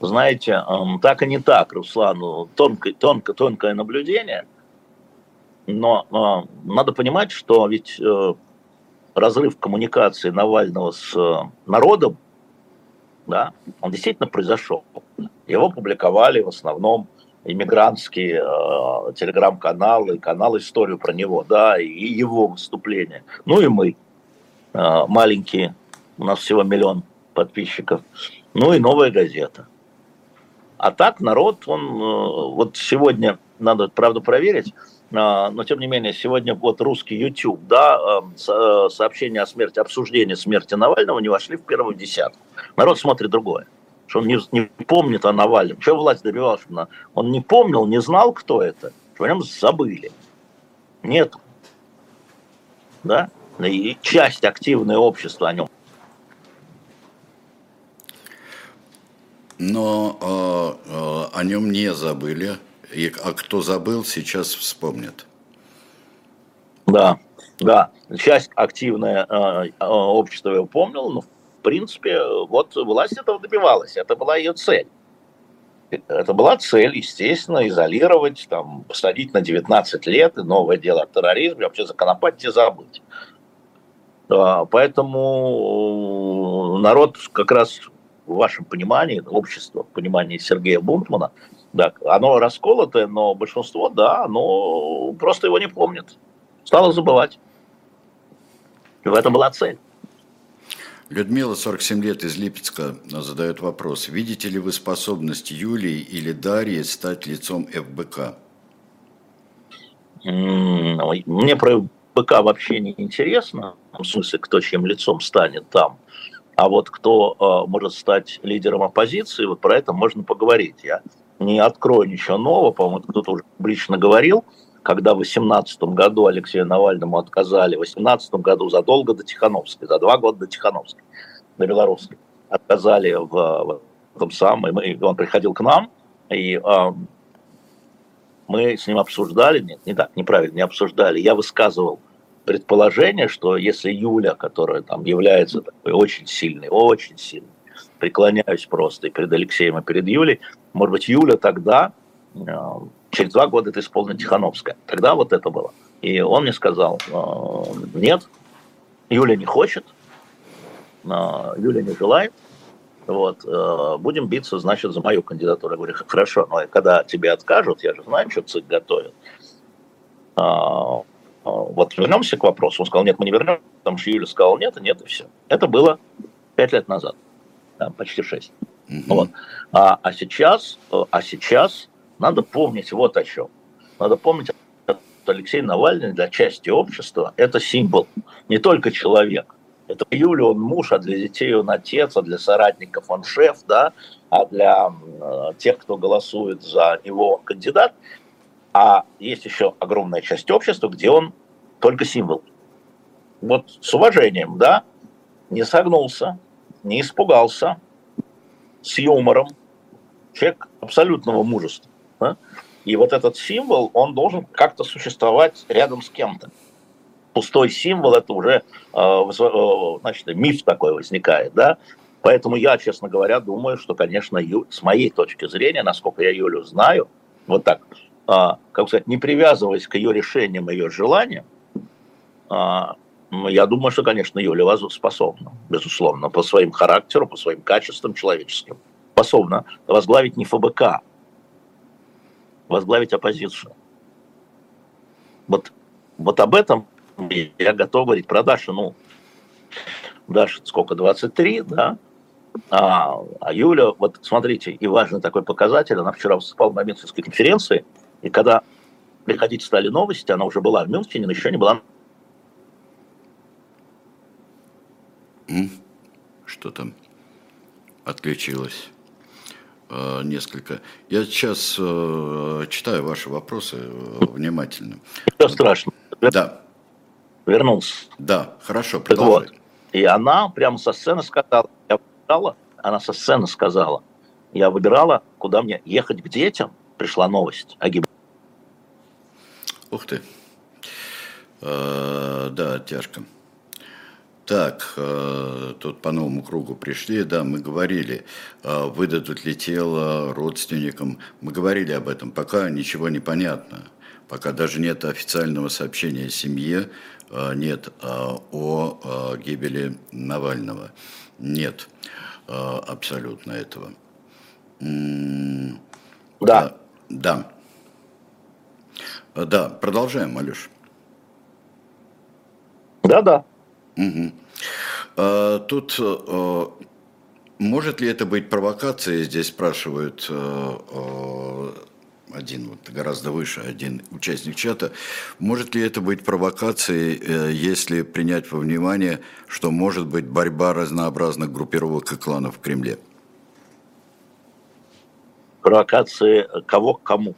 знаете, э, так и не так, Руслан, тонкое, тонкое, тонкое наблюдение, но э, надо понимать, что ведь... Разрыв коммуникации Навального с э, народом, да, он действительно произошел. Его публиковали в основном иммигрантские э, телеграм-каналы, канал «Историю про него», да, и его выступления. Ну и мы, э, маленькие, у нас всего миллион подписчиков, ну и «Новая газета». А так народ, он э, вот сегодня, надо, правда, проверить, но тем не менее, сегодня вот русский YouTube, да, эм, э, сообщения о смерти, обсуждение смерти Навального не вошли в первую десятку. Народ смотрит другое, что он не, не помнит о Навальном. Чего власть добивалась? Он не помнил, не знал, кто это, что о нем забыли. Нет. Да? И часть активное общества о нем. Но э, э, о нем не забыли и, а кто забыл, сейчас вспомнит. Да, да. Часть активное э, э, общество его помнил, но в принципе вот власть этого добивалась, это была ее цель. Это была цель, естественно, изолировать, там, посадить на 19 лет, и новое дело о терроризме, вообще законопатить и забыть. Поэтому народ как раз в вашем понимании, общество, в понимании Сергея Бунтмана, да, оно расколотое, но большинство, да, оно просто его не помнит. Стало забывать. И в этом была цель. Людмила, 47 лет, из Липецка, задает вопрос. Видите ли вы способность Юлии или Дарьи стать лицом ФБК? Мне про ФБК вообще не интересно. В смысле, кто чем лицом станет там. А вот кто э, может стать лидером оппозиции, вот про это можно поговорить. Я не открою ничего нового, по-моему, кто-то уже публично говорил, когда в 2018 году Алексею Навальному отказали, в 2018 году задолго до Тихановской, за два года до Тихановской, до Белорусской, отказали в, в том самом, и он приходил к нам, и э, мы с ним обсуждали, нет, не так, неправильно, не обсуждали, я высказывал предположение, что если Юля, которая там является такой очень сильной, очень сильной, преклоняюсь просто и перед Алексеем, и перед Юлей, может быть, Юля тогда, э, через два года это исполнит Тихановская. Тогда вот это было. И он мне сказал, э, нет, Юля не хочет, э, Юля не желает, вот, будем биться, значит, за мою кандидатуру. Я говорю, хорошо, но когда тебе откажут, я же знаю, что ЦИК готовит. Вот вернемся к вопросу. Он сказал, нет, мы не вернемся. Потому что Юля сказала, нет, и нет, и все. Это было пять лет назад, да, почти шесть. Угу. Вот. А, а, сейчас, а сейчас надо помнить вот о чем. Надо помнить, что Алексей Навальный для части общества – это символ, не только человек. Это Юля, он муж, а для детей он отец, а для соратников он шеф, да, а для э, тех, кто голосует за него, он кандидат. А есть еще огромная часть общества, где он только символ. Вот с уважением, да, не согнулся, не испугался, с юмором, человек абсолютного мужества. Да? И вот этот символ, он должен как-то существовать рядом с кем-то. Пустой символ – это уже э, э, значит, миф такой возникает. Да? Поэтому я, честно говоря, думаю, что, конечно, Ю, с моей точки зрения, насколько я Юлю знаю, вот так, а, как сказать, не привязываясь к ее решениям, ее желаниям, а, я думаю, что, конечно, Юлия способна, безусловно, по своим характеру, по своим качествам человеческим, способна возглавить не ФБК, возглавить оппозицию. Вот, вот об этом я готов говорить про Дашу. Ну, Даша сколько, 23, да? А, а Юля, вот смотрите, и важный такой показатель, она вчера выступала на Мюнхенской конференции, и когда приходить стали новости, она уже была в Мюнхене, но еще не была Что там отключилось? Э, несколько. Я сейчас э, читаю ваши вопросы э, внимательно. Все страшно. Да. Вернулся. Да, хорошо, продолжай. Вот. И она прямо со сцены сказала, я выбирала, она со сцены сказала, я выбирала, куда мне ехать к детям, пришла новость о гибели. Ух ты. Э, да, тяжко. Так, э, тут по новому кругу пришли, да, мы говорили, э, выдадут ли тело родственникам, мы говорили об этом, пока ничего не понятно, пока даже нет официального сообщения семье, э, нет о гибели Навального, нет абсолютно этого. Да. Да. Да, продолжаем, Алеш. Да-да. Угу. Тут э, может ли это быть провокацией, здесь спрашивают э, один вот гораздо выше, один участник чата. Может ли это быть провокацией, если принять во внимание, что может быть борьба разнообразных группировок и кланов в Кремле? Провокации кого к кому?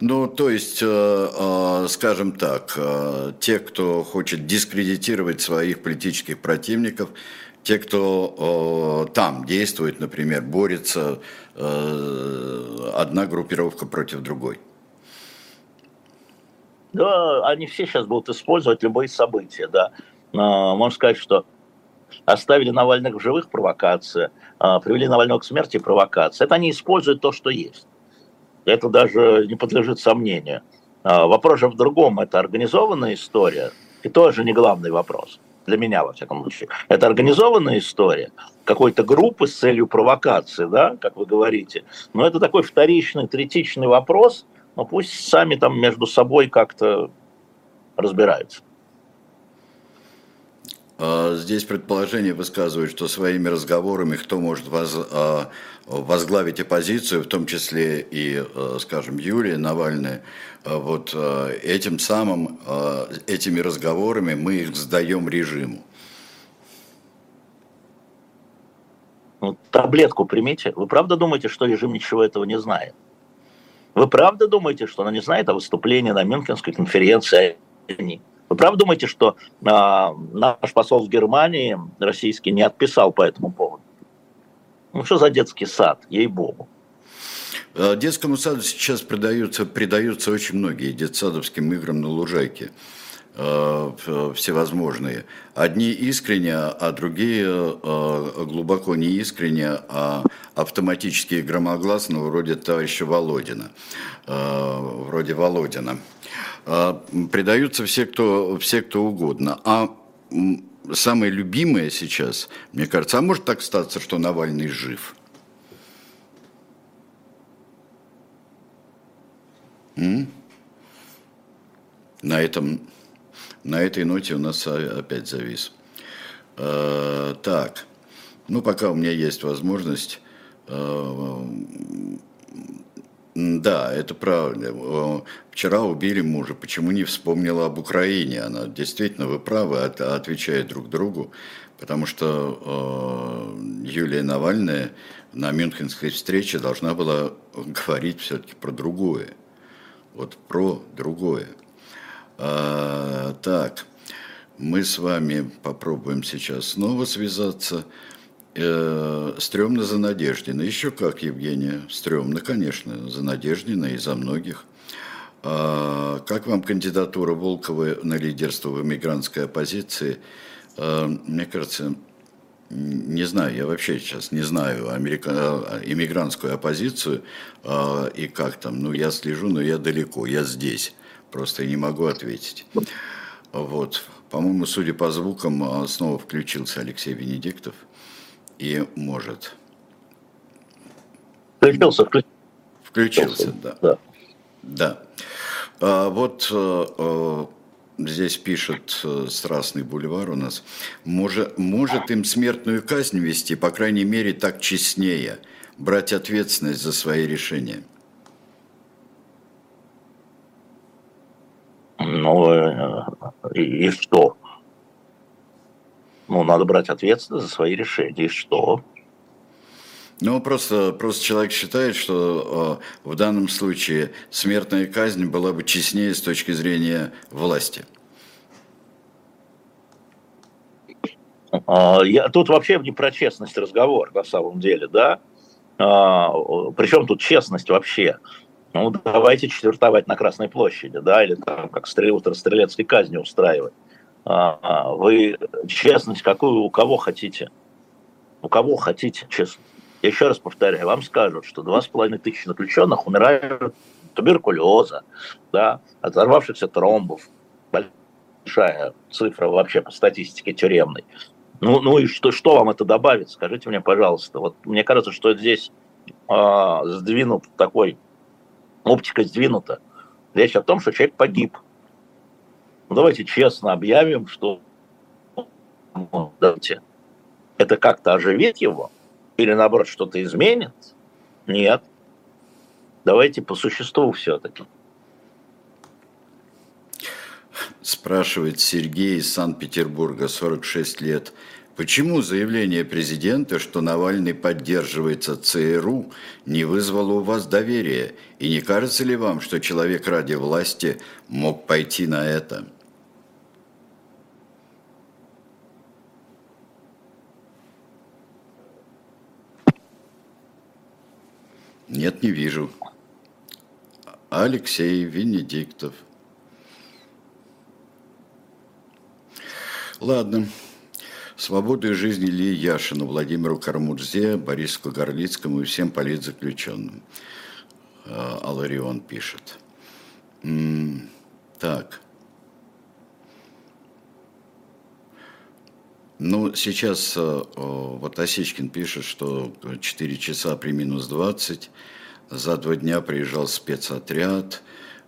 Ну, то есть, э, э, скажем так, э, те, кто хочет дискредитировать своих политических противников, те, кто там действует, например, борется одна группировка против другой. Да, они все сейчас будут использовать любые события, да. Можно сказать, что оставили Навальных в живых провокация, а, привели Навального к смерти провокация. Это они используют то, что есть. Это даже не подлежит сомнению. А, вопрос же в другом. Это организованная история. И тоже не главный вопрос. Для меня, во всяком случае. Это организованная история какой-то группы с целью провокации, да, как вы говорите. Но это такой вторичный, третичный вопрос. Но пусть сами там между собой как-то разбираются. А, здесь предположение высказывают, что своими разговорами кто может воз, а, возглавить оппозицию, в том числе и, а, скажем, Юлия Навальная, вот этим самым, этими разговорами мы их сдаем режиму. Ну, таблетку примите. Вы правда думаете, что режим ничего этого не знает? Вы правда думаете, что она не знает о выступлении на Мюнхенской конференции? Вы правда думаете, что а, наш посол в Германии, российский, не отписал по этому поводу? Ну что за детский сад, ей-богу. Э, детскому саду сейчас придаются, придаются очень многие детсадовским играм на лужайке э, всевозможные. Одни искренне, а другие э, глубоко не искренне, а автоматически громогласно, вроде товарища Володина, вроде Володина. Придаются все, кто, все, кто угодно. А самое любимое сейчас, мне кажется, а может так статься, что Навальный жив – М? На, этом, на этой ноте у нас опять завис. Э, так, ну пока у меня есть возможность. Э, да, это правильно. Вчера убили мужа. Почему не вспомнила об Украине? Она действительно, вы правы, отвечает друг другу. Потому что э, Юлия Навальная на Мюнхенской встрече должна была говорить все-таки про другое вот про другое. А, так, мы с вами попробуем сейчас снова связаться. Э, стрёмно за Надеждина. Еще как, Евгения? Стрёмно, конечно, за Надеждина и за многих. А, как вам кандидатура Волкова на лидерство в эмигрантской оппозиции? А, мне кажется, не знаю, я вообще сейчас не знаю америка... Иммигрантскую оппозицию э, и как там, ну я слежу, но я далеко, я здесь, просто не могу ответить. Вот, по-моему, судя по звукам, а, снова включился Алексей Венедиктов и может. Включился, включился. Включился, да. Да. да. А, вот а, здесь пишет э, Страстный бульвар у нас, может, может им смертную казнь вести, по крайней мере, так честнее, брать ответственность за свои решения. Ну, э, и, и что? Ну, надо брать ответственность за свои решения. И что? Ну, просто, просто человек считает, что э, в данном случае смертная казнь была бы честнее с точки зрения власти. А, я, тут вообще не про честность разговор на самом деле, да? А, причем тут честность вообще? Ну, давайте четвертовать на Красной площади, да, или там как стрел, стрелецкой казни устраивать. А, вы честность какую у кого хотите? У кого хотите, честно? Я еще раз повторяю, вам скажут, что 2,5 тысячи заключенных умирают туберкулеза, да, оторвавшихся тромбов. Большая цифра вообще по статистике тюремной. Ну, ну и что, что вам это добавит? Скажите мне, пожалуйста. Вот мне кажется, что здесь э, сдвинут такой, оптика сдвинута. Речь о том, что человек погиб. Ну, давайте честно объявим, что давайте, это как-то оживит его, или наоборот что-то изменит? Нет. Давайте по существу все-таки. Спрашивает Сергей из Санкт-Петербурга, 46 лет. Почему заявление президента, что Навальный поддерживается ЦРУ, не вызвало у вас доверия? И не кажется ли вам, что человек ради власти мог пойти на это? Нет, не вижу. Алексей Венедиктов. Ладно. Свободу и жизни Ильи Яшину, Владимиру Кармурзе, Борису Горлицкому и всем политзаключенным. Аларион пишет. Так. Ну, сейчас э, вот Осечкин пишет, что 4 часа при минус 20, за два дня приезжал спецотряд,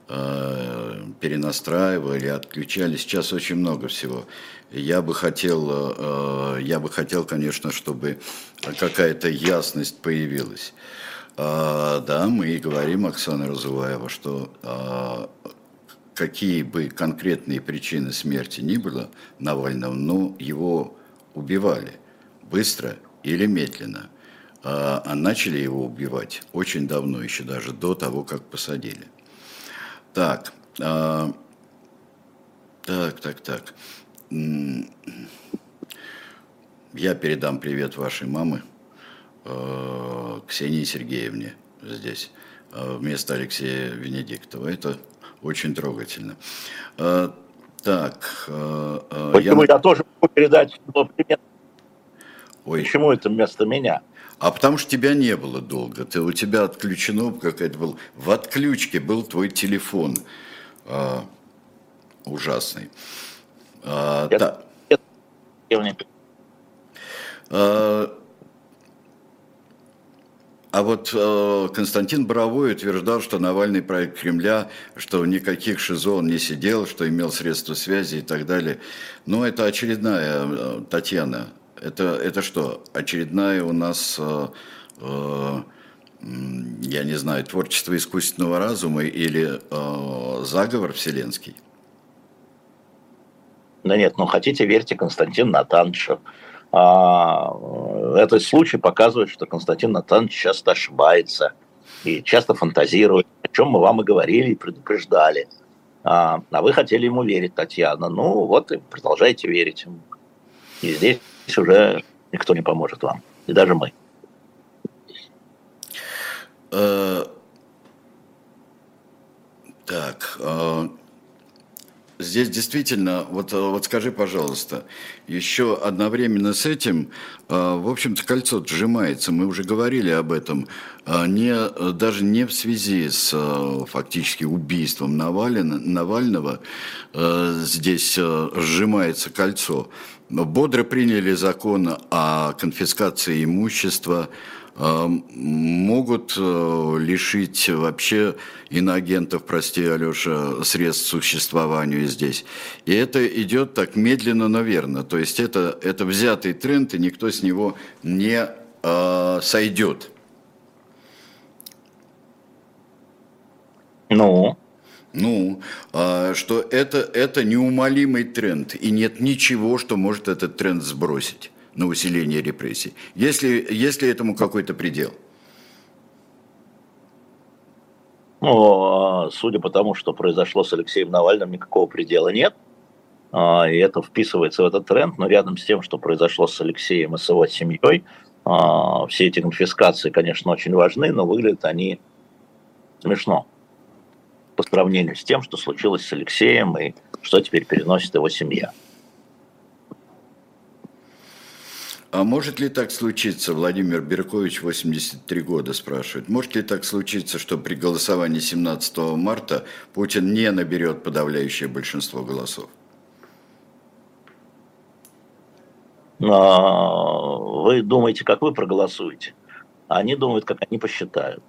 э, перенастраивали, отключали. Сейчас очень много всего. Я бы хотел, э, я бы хотел, конечно, чтобы какая-то ясность появилась. Да, мы и говорим, Оксана Разуваева, что какие бы конкретные причины смерти ни было Навального, но его убивали быстро или медленно. А, а начали его убивать очень давно, еще даже до того, как посадили. Так, а, так, так, так. Я передам привет вашей мамы, э, Ксении Сергеевне. здесь вместо Алексея Венедиктова. Это очень трогательно. Так. Почему я, я тоже могу передать привет? Ой. Почему это вместо меня? А потому что тебя не было долго. Ты, у тебя отключено какая-то был В отключке был твой телефон. А, ужасный. А, это, да. это, а, а вот э, Константин Боровой утверждал, что Навальный проект Кремля, что никаких ШИЗО он не сидел, что имел средства связи и так далее. Но это очередная, э, Татьяна, это, это что, очередная у нас, э, э, я не знаю, творчество искусственного разума или э, заговор вселенский? Да нет, ну хотите, верьте Константин Натановичу. А, этот случай показывает, что Константин Натанович часто ошибается и часто фантазирует, о чем мы вам и говорили, и предупреждали. А, а вы хотели ему верить, Татьяна. Ну вот и продолжайте верить ему. И здесь уже никто не поможет вам, и даже мы. Э, так, э, Здесь действительно, вот, э, вот скажи, пожалуйста, еще одновременно с этим, э, в общем-то, кольцо сжимается, мы уже говорили об этом, э, не, даже не в связи с фактически убийством Навалина, Навального, здесь сжимается кольцо. Бодро приняли закон о конфискации имущества, а, могут э, лишить вообще иноагентов, прости, Алеша, средств существованию здесь. И это идет так медленно, но верно. То есть это, это взятый тренд, и никто с него не э, сойдет. Ну? Ну, э, что это, это неумолимый тренд, и нет ничего, что может этот тренд сбросить на усиление репрессий? Если, если этому какой-то предел? Ну, а, судя по тому, что произошло с Алексеем Навальным, никакого предела нет. А, и это вписывается в этот тренд, но рядом с тем, что произошло с Алексеем и с его семьей, а, все эти конфискации, конечно, очень важны, но выглядят они смешно по сравнению с тем, что случилось с Алексеем и что теперь переносит его семья. А может ли так случиться, Владимир Беркович, 83 года, спрашивает, может ли так случиться, что при голосовании 17 марта Путин не наберет подавляющее большинство голосов? Но вы думаете, как вы проголосуете, а они думают, как они посчитают.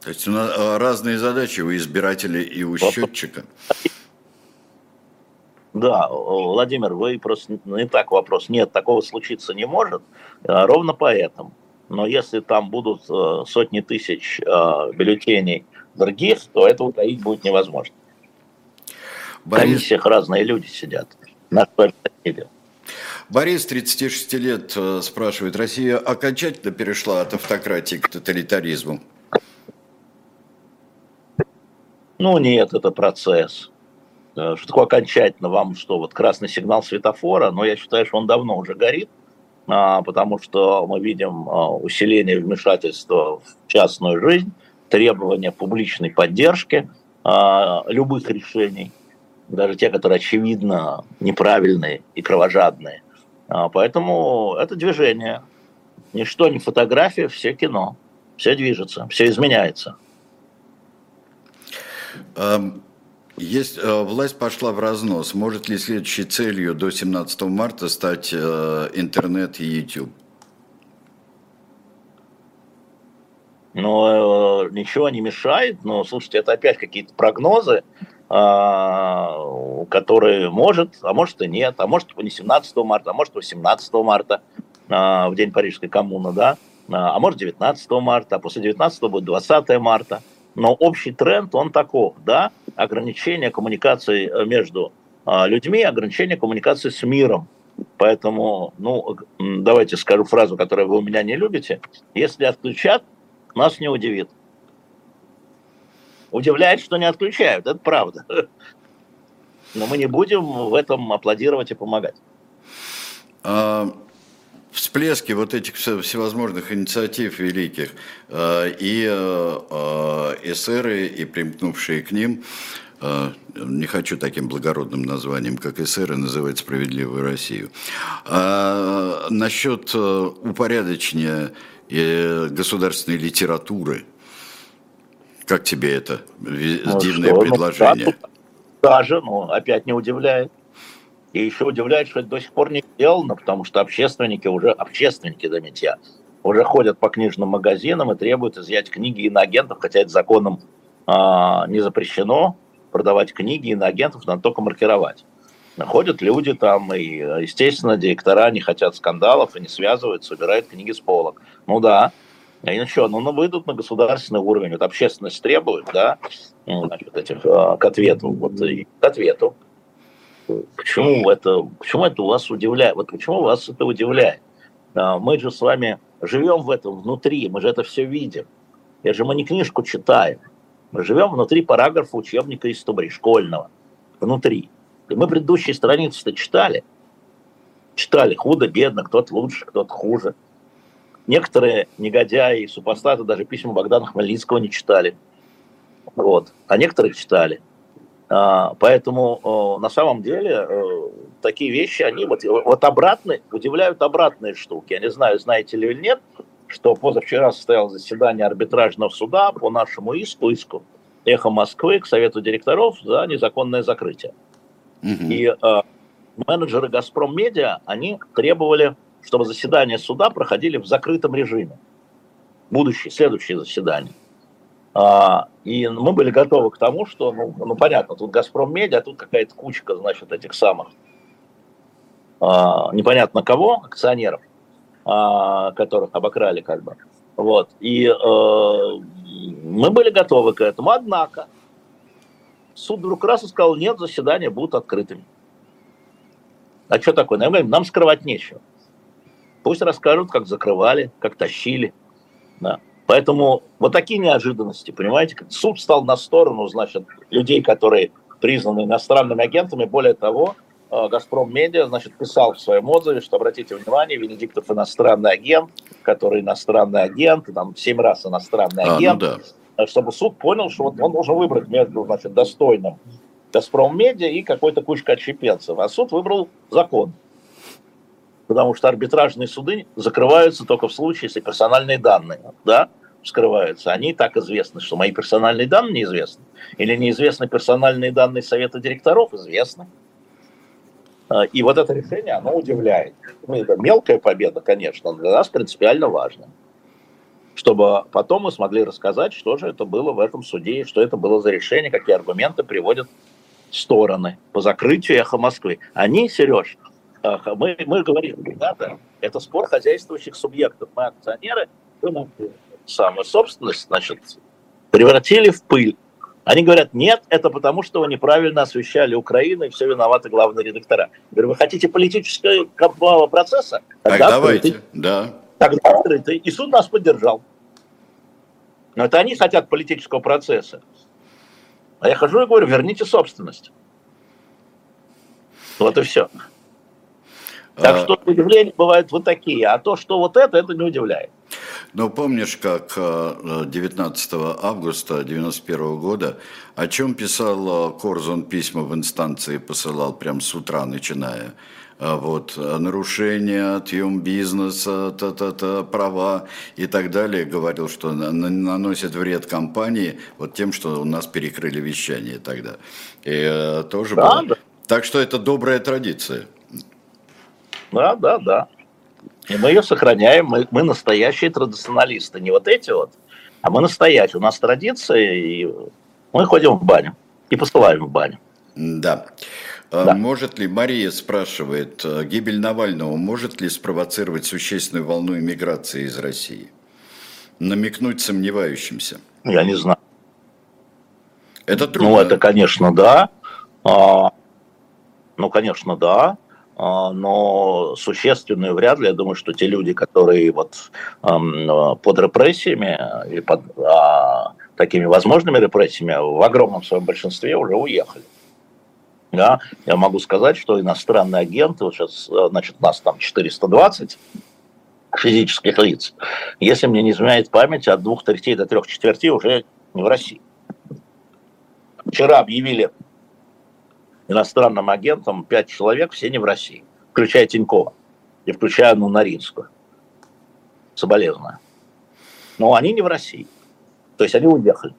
То есть у нас а, разные задачи у избирателя и у счетчика. Да, Владимир, вы просто не так вопрос. Нет, такого случиться не может, а, ровно поэтому. Но если там будут э, сотни тысяч э, бюллетеней других, то это утаить будет невозможно. Борис... В комиссиях разные люди сидят. На Борис, 36 лет, э, спрашивает, Россия окончательно перешла от автократии к тоталитаризму? Ну нет, это процесс. Э, что такое окончательно вам, что вот красный сигнал светофора, но я считаю, что он давно уже горит, а, потому что мы видим а, усиление вмешательства в частную жизнь, требования публичной поддержки а, любых решений, даже те, которые очевидно неправильные и кровожадные. Поэтому это движение. Ничто не фотография, все кино. Все движется, все изменяется. Есть, э, власть пошла в разнос. Может ли следующей целью до 17 марта стать э, интернет и YouTube? Ну, э, ничего не мешает, но, слушайте, это опять какие-то прогнозы, э, которые может, а может и нет, а может не 17 марта, а может 18 марта, э, в день Парижской коммуны, да, а может 19 марта, а после 19 будет 20 марта. Но общий тренд, он таков, да, ограничение коммуникации э, между а, людьми, ограничение коммуникации с миром. Поэтому, ну, давайте скажу фразу, которую вы у меня не любите. Если отключат, нас не удивит. Удивляет, что не отключают, это правда. Но мы не будем в этом аплодировать и помогать. Всплески вот этих всевозможных инициатив великих э, и э, эсеры, и примкнувшие к ним, не хочу таким благородным названием, как эсеры, называть «Справедливую Россию». А насчет упорядочения государственной литературы, как тебе это ну, дивное что? Ну, предложение? Ну, даже, но опять не удивляет. И еще удивляет, что это до сих пор не сделано, потому что общественники уже, общественники, заметьте, я, уже ходят по книжным магазинам и требуют изъять книги иноагентов, хотя это законом а, не запрещено продавать книги иноагентов, надо только маркировать. Ходят люди там, и, естественно, директора не хотят скандалов и не связываются, убирают книги с полок. Ну да, и ну что, ну, ну выйдут на государственный уровень, вот общественность требует, да, значит, этих, а, к ответу, вот, и к ответу. Почему это, почему это вас удивляет? Вот почему вас это удивляет? А, мы же с вами живем в этом внутри, мы же это все видим. Я же мы не книжку читаем. Мы живем внутри параграфа учебника истории школьного. Внутри. И мы предыдущие страницы-то читали. Читали худо-бедно, кто-то лучше, кто-то хуже. Некоторые негодяи и супостаты даже письма Богдана Хмельницкого не читали. Вот. А некоторых читали. А, поэтому на самом деле э, такие вещи, они вот, вот обратные, удивляют обратные штуки. Я не знаю, знаете ли или нет, что позавчера состоялось заседание арбитражного суда по нашему иску, иску «Эхо Москвы» к Совету директоров за незаконное закрытие. Угу. И э, менеджеры «Газпром Медиа», они требовали, чтобы заседания суда проходили в закрытом режиме. Будущее, следующее заседание. А, и мы были готовы к тому, что, ну, ну понятно, тут Газпром Медиа, а тут какая-то кучка, значит, этих самых а, непонятно кого, акционеров, а, которых обокрали как бы. Вот. И э, мы были готовы к этому. Однако суд вдруг раз и сказал, нет, заседания будут открытыми. А что такое? Нам, нам скрывать нечего. Пусть расскажут, как закрывали, как тащили. Да. Поэтому вот такие неожиданности, понимаете, суд стал на сторону, значит, людей, которые признаны иностранными агентами. Более того, э, Газпром Медиа, значит, писал в своем отзыве, что, обратите внимание, Венедиктов иностранный агент, который иностранный агент, там, семь раз иностранный агент, а, ну да. чтобы суд понял, что вот он должен выбрать между, значит, достойным Газпром Медиа и какой-то кучкой отщепенцев. А суд выбрал закон. Потому что арбитражные суды закрываются только в случае, если персональные данные, да, скрываются, они так известны, что мои персональные данные неизвестны. Или неизвестны персональные данные совета директоров, известны. А, и вот это решение, оно удивляет. Ну, это мелкая победа, конечно, но для нас принципиально важно. Чтобы потом мы смогли рассказать, что же это было в этом суде, что это было за решение, какие аргументы приводят стороны по закрытию эхо Москвы. Они, Сереж, мы, мы говорим, ребята, это спор хозяйствующих субъектов. Мы акционеры, мы самую собственность, значит, превратили в пыль. Они говорят, нет, это потому, что вы неправильно освещали Украину, и все виноваты главные редактора. Я говорю, вы хотите политического процесса? Тогда так давайте, открытый. да. Тогда открытый. И суд нас поддержал. Но это они хотят политического процесса. А я хожу и говорю, верните собственность. Вот и все. Так а... что удивления бывают вот такие. А то, что вот это, это не удивляет. Но помнишь, как 19 э, августа 1991 года, о чем писал э, Корзун письма в инстанции, посылал прям с утра начиная, вот, нарушение, отъем бизнеса, та-та-та, права и так далее, говорил, что наносит вред компании вот тем, что у нас перекрыли вещание тогда. И тоже да, было. Да. Так что это добрая традиция. Да, да, да. И мы ее сохраняем, мы, мы настоящие традиционалисты, не вот эти вот, а мы настоящие. У нас традиция, и мы ходим в баню и посылаем в баню. Да. А да. Может ли, Мария спрашивает, э, гибель Навального может ли спровоцировать существенную волну иммиграции из России? Намекнуть сомневающимся. Я не знаю. Это трудно. Ну, это, конечно, да. А, ну, конечно, да. А, но существенную вряд ли. Я думаю, что те люди, которые вот под репрессиями и под а, такими возможными репрессиями в огромном своем большинстве уже уехали. Да, я могу сказать, что иностранные агенты, вот сейчас, значит, нас там 420, физических лиц. Если мне не изменяет память, от двух третей до трех четвертей уже не в России. Вчера объявили иностранным агентам пять человек, все не в России, включая Тинькова и включая ну, Наринскую. Соболезную. Но они не в России. То есть они уехали.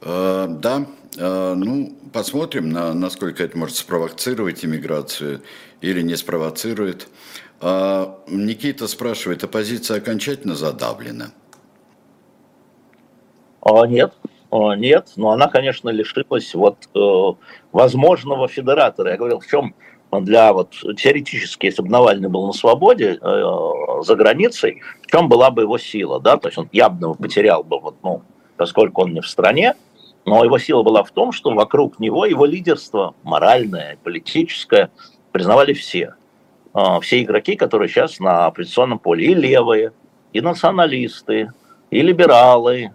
Uh, да, uh, ну, посмотрим, на, насколько это может спровоцировать иммиграцию или не спровоцирует. Uh, Никита спрашивает, оппозиция окончательно задавлена? Нет, нет, но она, конечно, лишилась вот э, возможного федератора. Я говорил, в чем для вот теоретически, если бы Навальный был на свободе э, за границей, в чем была бы его сила, да, то есть он явно потерял бы, вот, ну, поскольку он не в стране, но его сила была в том, что вокруг него его лидерство моральное, политическое признавали все. Э, все игроки, которые сейчас на оппозиционном поле, и левые, и националисты, и либералы,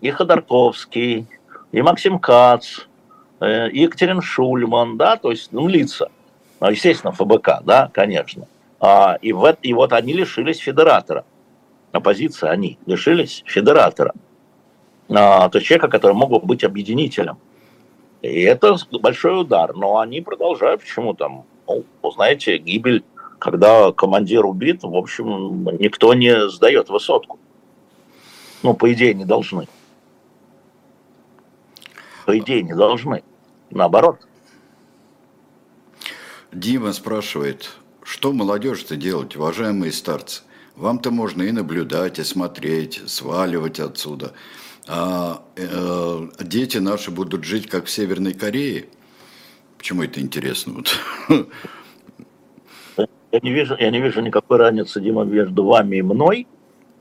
и Ходорковский, и Максим Кац, э, и Екатерин Шульман, да, то есть, ну, лица, ну, естественно, ФБК, да, конечно. А, и, в, и вот они лишились федератора. Оппозиция, они лишились федератора. А, то есть человека, который мог бы быть объединителем. И это большой удар. Но они продолжают, почему там, ну, знаете, гибель, когда командир убит, в общем, никто не сдает высотку. Ну, по идее, не должны по идее, не должны. Наоборот. Дима спрашивает, что молодежь-то делать, уважаемые старцы? Вам-то можно и наблюдать, и смотреть, сваливать отсюда. А э, дети наши будут жить как в Северной Корее. Почему это интересно? Вот. Я не вижу, я не вижу никакой разницы, Дима, между вами и мной.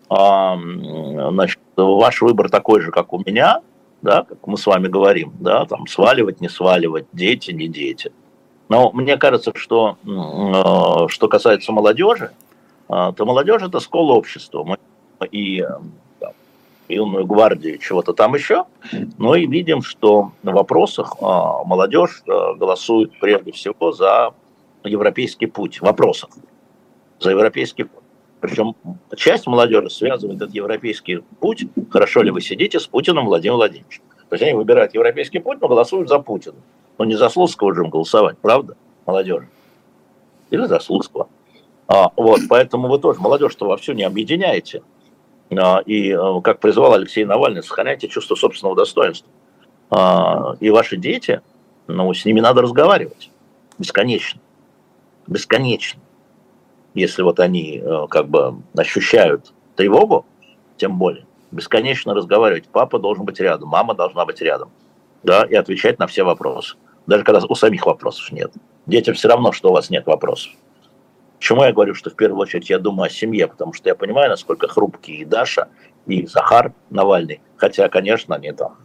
А, значит, ваш выбор такой же, как у меня да, как мы с вами говорим, да, там сваливать, не сваливать, дети, не дети. Но мне кажется, что э, что касается молодежи, э, то молодежь это школа общества. Мы и там, юную гвардию, чего-то там еще, но и видим, что на вопросах э, молодежь голосует прежде всего за европейский путь. В вопросах за европейский путь. Причем часть молодежи связывает этот европейский путь, хорошо ли вы сидите с Путиным Владимиром Владимировичем. То есть они выбирают европейский путь, но голосуют за Путина. Но не за Слуцкого же им голосовать, правда, молодежь? Или за Слуцкого. А, вот, поэтому вы тоже молодежь-то вовсю не объединяете. А, и, а, как призывал Алексей Навальный, сохраняйте чувство собственного достоинства. А, и ваши дети, ну, с ними надо разговаривать. Бесконечно. Бесконечно если вот они э, как бы ощущают тревогу, тем более, бесконечно разговаривать. Папа должен быть рядом, мама должна быть рядом, да, и отвечать на все вопросы. Даже когда у самих вопросов нет. Детям все равно, что у вас нет вопросов. Почему я говорю, что в первую очередь я думаю о семье, потому что я понимаю, насколько хрупкие и Даша, и Захар Навальный, хотя, конечно, они там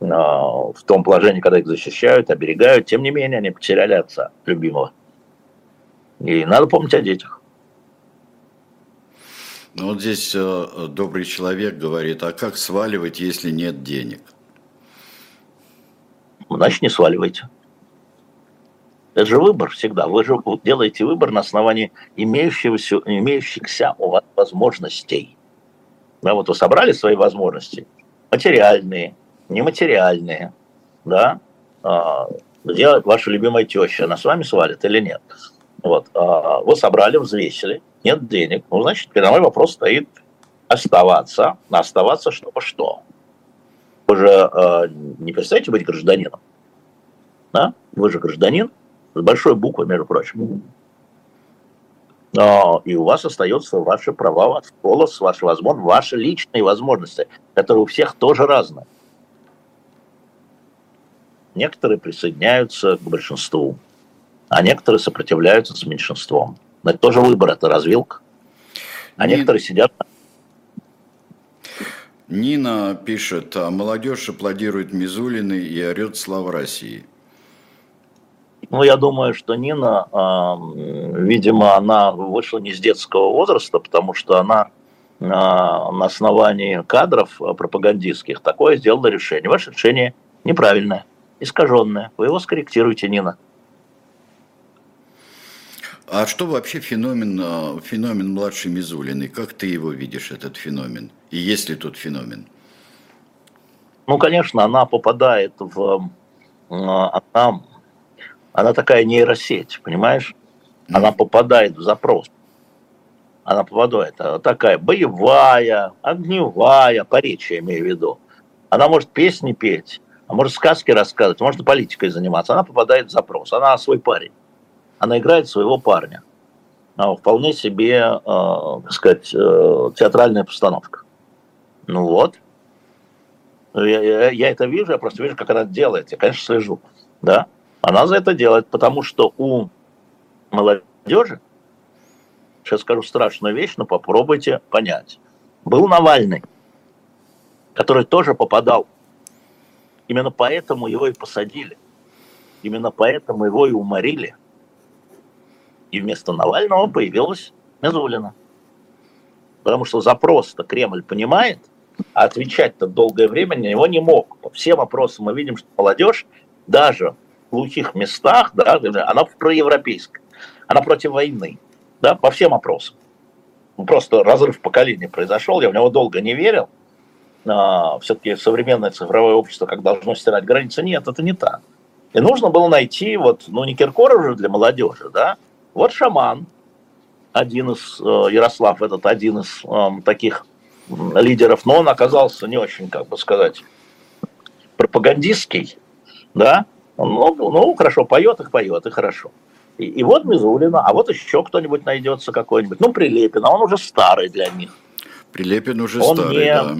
э, в том положении, когда их защищают, оберегают, тем не менее, они потеряли отца любимого. И надо помнить о детях. Ну вот здесь э, добрый человек говорит, а как сваливать, если нет денег? Значит, не сваливайте. Это же выбор всегда. Вы же делаете выбор на основании имеющихся, имеющихся у вас возможностей. Да, вот вы собрали свои возможности, материальные, нематериальные, да, а, где ваша любимая теща, она с вами свалит или нет? Вот. А, вы собрали, взвесили, нет денег. Ну, значит, передо вопрос стоит оставаться. Оставаться, чтобы что? Вы же э, не перестаете быть гражданином. Да? Вы же гражданин с большой буквы, между прочим. Но, и у вас остаются ваши права, ваш голос, ваши возможности, ваши личные возможности, которые у всех тоже разные. Некоторые присоединяются к большинству, а некоторые сопротивляются с меньшинством. Но это тоже выбор, это развилка. А Нин... некоторые сидят... Нина пишет, а молодежь аплодирует Мизулины и орет «Слава России». Ну, я думаю, что Нина, э, видимо, она вышла не с детского возраста, потому что она э, на основании кадров пропагандистских такое сделала решение. Ваше решение неправильное, искаженное. Вы его скорректируете, Нина. А что вообще феномен, а, феномен младшей Мизулиной? Как ты его видишь, этот феномен? И есть ли тут феномен? Ну, конечно, она попадает в... А, она, она такая нейросеть, понимаешь? Она попадает в запрос. Она попадает. Она такая боевая, огневая, по речи я имею в виду. Она может песни петь, а может сказки рассказывать, может политикой заниматься. Она попадает в запрос. Она свой парень она играет своего парня. А, вполне себе, э, так сказать, э, театральная постановка. Ну вот. Я, я, я это вижу, я просто вижу, как она делает. Я, конечно, слежу. Да? Она за это делает, потому что у молодежи, сейчас скажу страшную вещь, но попробуйте понять. Был Навальный, который тоже попадал. Именно поэтому его и посадили. Именно поэтому его и уморили – и вместо Навального появилась Мизулина. Потому что запрос-то Кремль понимает, а отвечать-то долгое время на него не мог. По всем вопросам мы видим, что молодежь даже в глухих местах, да, она проевропейская, она против войны, да, по всем вопросам. Ну, просто разрыв поколения произошел, я в него долго не верил. А, все-таки современное цифровое общество, как должно стирать границы, нет, это не так. И нужно было найти, вот, ну, не Киркоров же для молодежи, да, вот шаман, один из, э, Ярослав, этот один из э, таких лидеров, но он оказался не очень, как бы сказать, пропагандистский, да, ну, ну хорошо, поет их, поет, и хорошо. И, и вот Мизулина, а вот еще кто-нибудь найдется какой-нибудь, ну, Прилепин, а он уже старый для них. Прилепин уже он старый, не, да.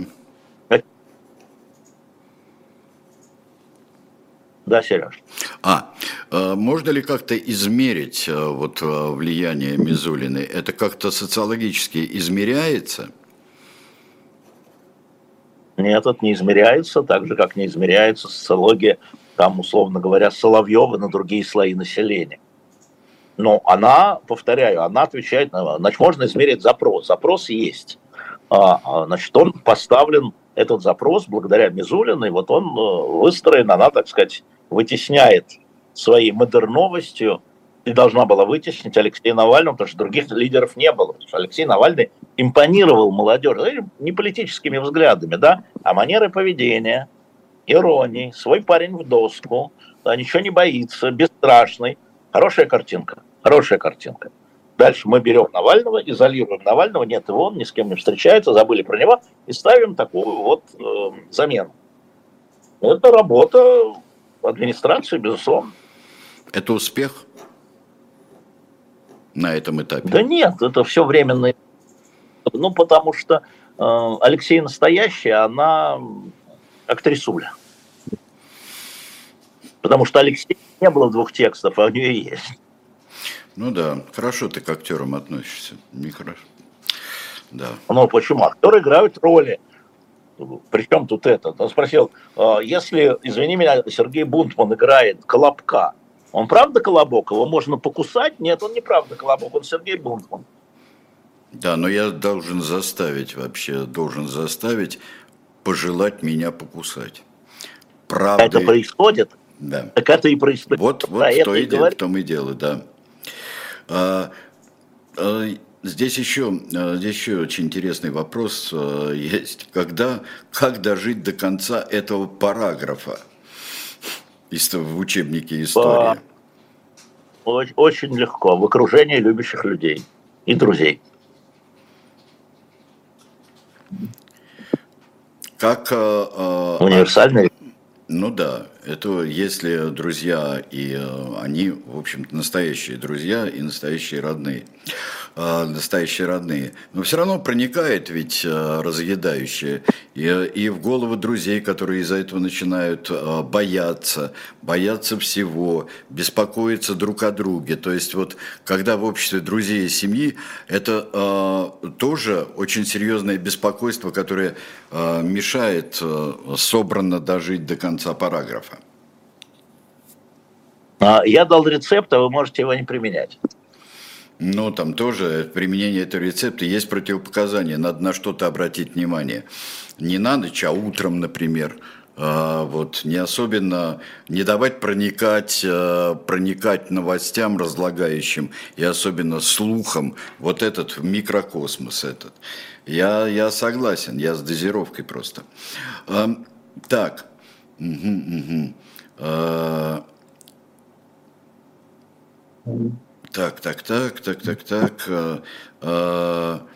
Да, Сереж. А, э, можно ли как-то измерить э, вот э, влияние Мизулины? Это как-то социологически измеряется? Нет, это не измеряется, так же, как не измеряется социология, там, условно говоря, Соловьева на другие слои населения. Но она, повторяю, она отвечает на... Значит, можно измерить запрос. Запрос есть. А, а, значит, он поставлен, этот запрос, благодаря Мизулиной, вот он выстроен, она, так сказать, вытесняет своей модерновостью и должна была вытеснить Алексея Навального, потому что других лидеров не было. Потому что Алексей Навальный импонировал молодежи, не политическими взглядами, да, а манерой поведения, иронией, свой парень в доску, да, ничего не боится, бесстрашный. Хорошая картинка, хорошая картинка. Дальше мы берем Навального, изолируем Навального, нет его, он ни с кем не встречается, забыли про него, и ставим такую вот э, замену. Это работа администрации, безусловно. Это успех на этом этапе? Да нет, это все временно. Ну, потому что э, Алексей настоящий, она актрисуля. Потому что Алексей не было двух текстов, а у нее есть. Ну да, хорошо ты к актерам относишься. Нехорошо. Да. Ну почему? Актеры играют роли. Причем тут это? Он спросил, «А если, извини меня, Сергей Бунтман играет Колобка, он правда Колобок? Его можно покусать? Нет, он не правда Колобок, он Сергей Бунтман. Да, но я должен заставить вообще, должен заставить пожелать меня покусать. Правда. Это происходит? Да. Так это и происходит. Вот, вот да, в, то и дело, в том и дело, да. А, а, Здесь еще, э, здесь еще очень интересный вопрос э, есть. Когда, как дожить до конца этого параграфа в учебнике истории? Очень легко. В окружении любящих людей и друзей. Как... Э, Универсальный. Ну да, это если друзья, и они, в общем-то, настоящие друзья и настоящие родные. Э, настоящие родные. Но все равно проникает ведь э, разъедающее. И, и в головы друзей, которые из-за этого начинают э, бояться, бояться всего, беспокоиться друг о друге. То есть вот когда в обществе друзей и семьи, это э, тоже очень серьезное беспокойство, которое э, мешает э, собранно дожить до конца параграфа. А, я дал рецепт, а вы можете его не применять. Ну, там тоже применение этого рецепта есть противопоказания. Надо на что-то обратить внимание. Не на ночь, а утром, например, а, вот, не особенно, не давать проникать, а, проникать новостям разлагающим и особенно слухам вот этот микрокосмос этот. Я, я согласен, я с дозировкой просто. Так, угу, угу. Так, так, так, так, так, так. А, а,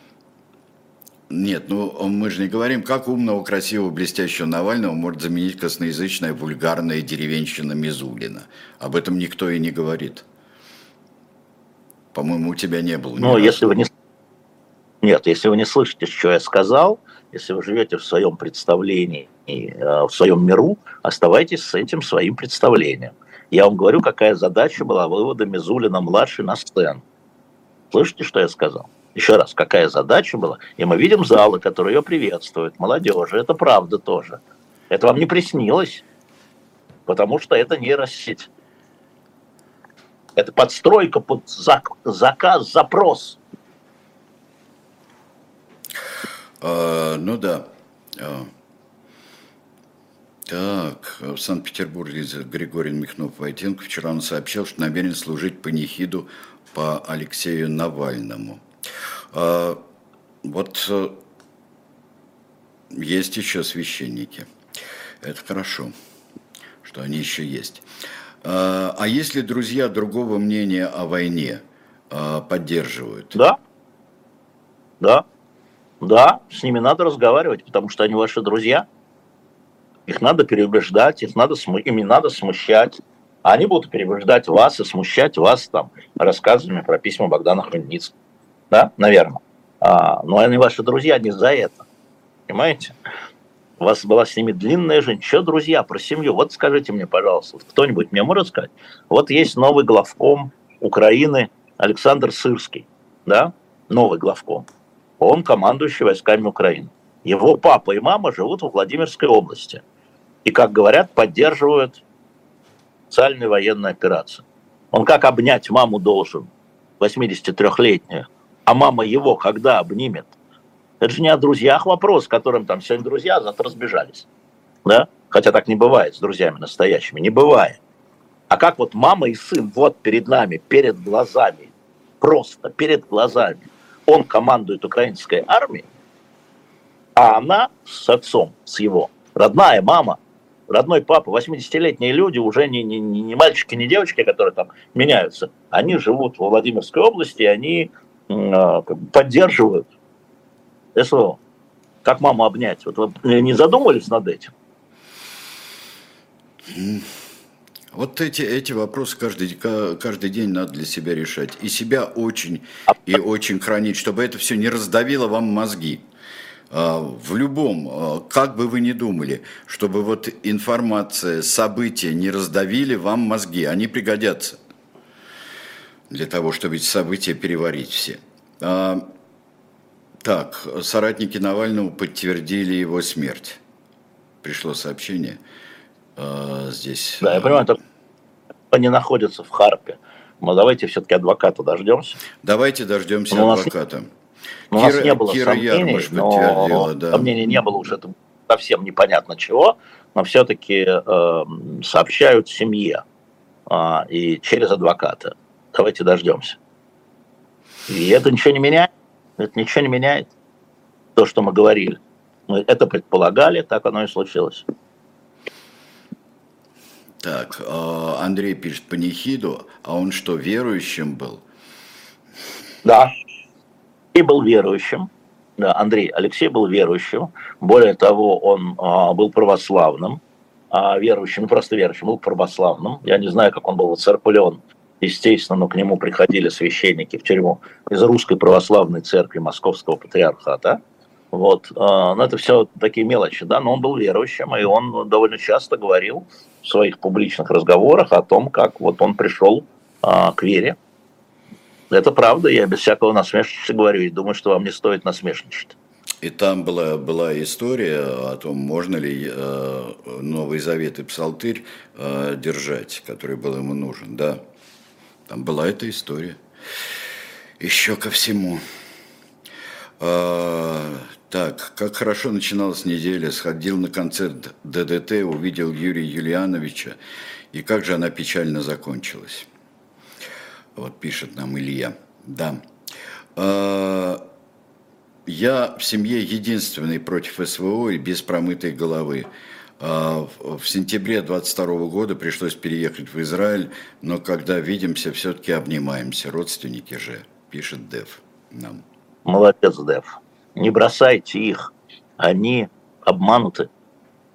нет, ну мы же не говорим, как умного, красивого, блестящего Навального может заменить косноязычная, вульгарная деревенщина Мизулина. Об этом никто и не говорит. По-моему, у тебя не было. Ну, если вы не... Нет, если вы не слышите, что я сказал, если вы живете в своем представлении, э, в своем миру, оставайтесь с этим своим представлением. Я вам говорю, какая задача была вывода Мизулина-младший на сцену. Слышите, что я сказал? Еще раз, какая задача была? И мы видим залы, которые ее приветствуют, молодежи. Это правда тоже. Это вам не приснилось, потому что это нейросеть. Это подстройка под заказ, запрос. А, ну да. А. Так, в Санкт-Петербурге Григорий Михнов-Войтенко вчера он сообщил, что намерен служить панихиду по Алексею Навальному. А, вот э, есть еще священники. Это хорошо, что они еще есть. А, а если друзья другого мнения о войне а, поддерживают? Да. Да. Да, с ними надо разговаривать, потому что они ваши друзья. Их надо переубеждать, их надо, ими надо смущать. А они будут переубеждать вас и смущать вас там рассказами про письма Богдана Хмельницкого да, наверное. А, но они ваши друзья не за это, понимаете? У вас была с ними длинная жизнь. Что, друзья, про семью? Вот скажите мне, пожалуйста, кто-нибудь мне может сказать? Вот есть новый главком Украины Александр Сырский, да, новый главком. Он командующий войсками Украины. Его папа и мама живут в Владимирской области. И, как говорят, поддерживают специальную военную операцию. Он как обнять маму должен, 83-летнюю, а мама его когда обнимет? Это же не о друзьях вопрос, которым там сегодня друзья, а завтра разбежались. Да? Хотя так не бывает с друзьями настоящими, не бывает. А как вот мама и сын вот перед нами, перед глазами, просто перед глазами, он командует украинской армией, а она с отцом, с его, родная мама, родной папа, 80-летние люди, уже не, не, не мальчики, не девочки, которые там меняются, они живут в Владимирской области, они а, поддерживают СВО. Как маму обнять? Вот вы не задумывались над этим? Вот эти, эти вопросы каждый, каждый день надо для себя решать. И себя очень и очень хранить, чтобы это все не раздавило вам мозги. А, в любом, а, как бы вы ни думали, чтобы вот информация, события не раздавили вам мозги, они пригодятся для того, чтобы эти события переварить все. А, так, соратники Навального подтвердили его смерть. Пришло сообщение здесь. Да, я понимаю, это они находятся в Харпе. Но давайте все-таки адвоката дождемся. Давайте дождемся но адвоката. У нас, Кира, у нас не было Кира сомнений, но да. сомнений не было уже это совсем непонятно чего, но все-таки э, сообщают семье э, и через адвоката давайте дождемся. И это ничего не меняет. Это ничего не меняет. То, что мы говорили. Мы это предполагали, так оно и случилось. Так, а, Андрей пишет панихиду, а он что, верующим был? Да, и был верующим. Да, Андрей, Алексей был верующим. Более того, он а, был православным, а, верующим, не просто верующим, был православным. Я не знаю, как он был воцерплен естественно, но к нему приходили священники в тюрьму из русской православной церкви Московского патриархата. Вот, а, но это все такие мелочи, да, но он был верующим, и он довольно часто говорил в своих публичных разговорах о том, как вот он пришел к вере. Это правда, я без всякого насмешничества говорю, и думаю, что вам не стоит насмешничать. И там была, была история о том, можно ли э, Новый Завет и Псалтырь э, держать, который был ему нужен, да. Там была эта история. Еще ко всему. А, Так, как хорошо начиналась неделя. Сходил на концерт ДДТ, увидел Юрия Юлиановича. И как же она печально закончилась. Вот пишет нам Илья. Да. А, я в семье единственный против СВО и без промытой головы. А, в сентябре 22 года пришлось переехать в Израиль, но когда видимся, все-таки обнимаемся. Родственники же, пишет Дев нам. Молодец, Дев не бросайте их, они обмануты.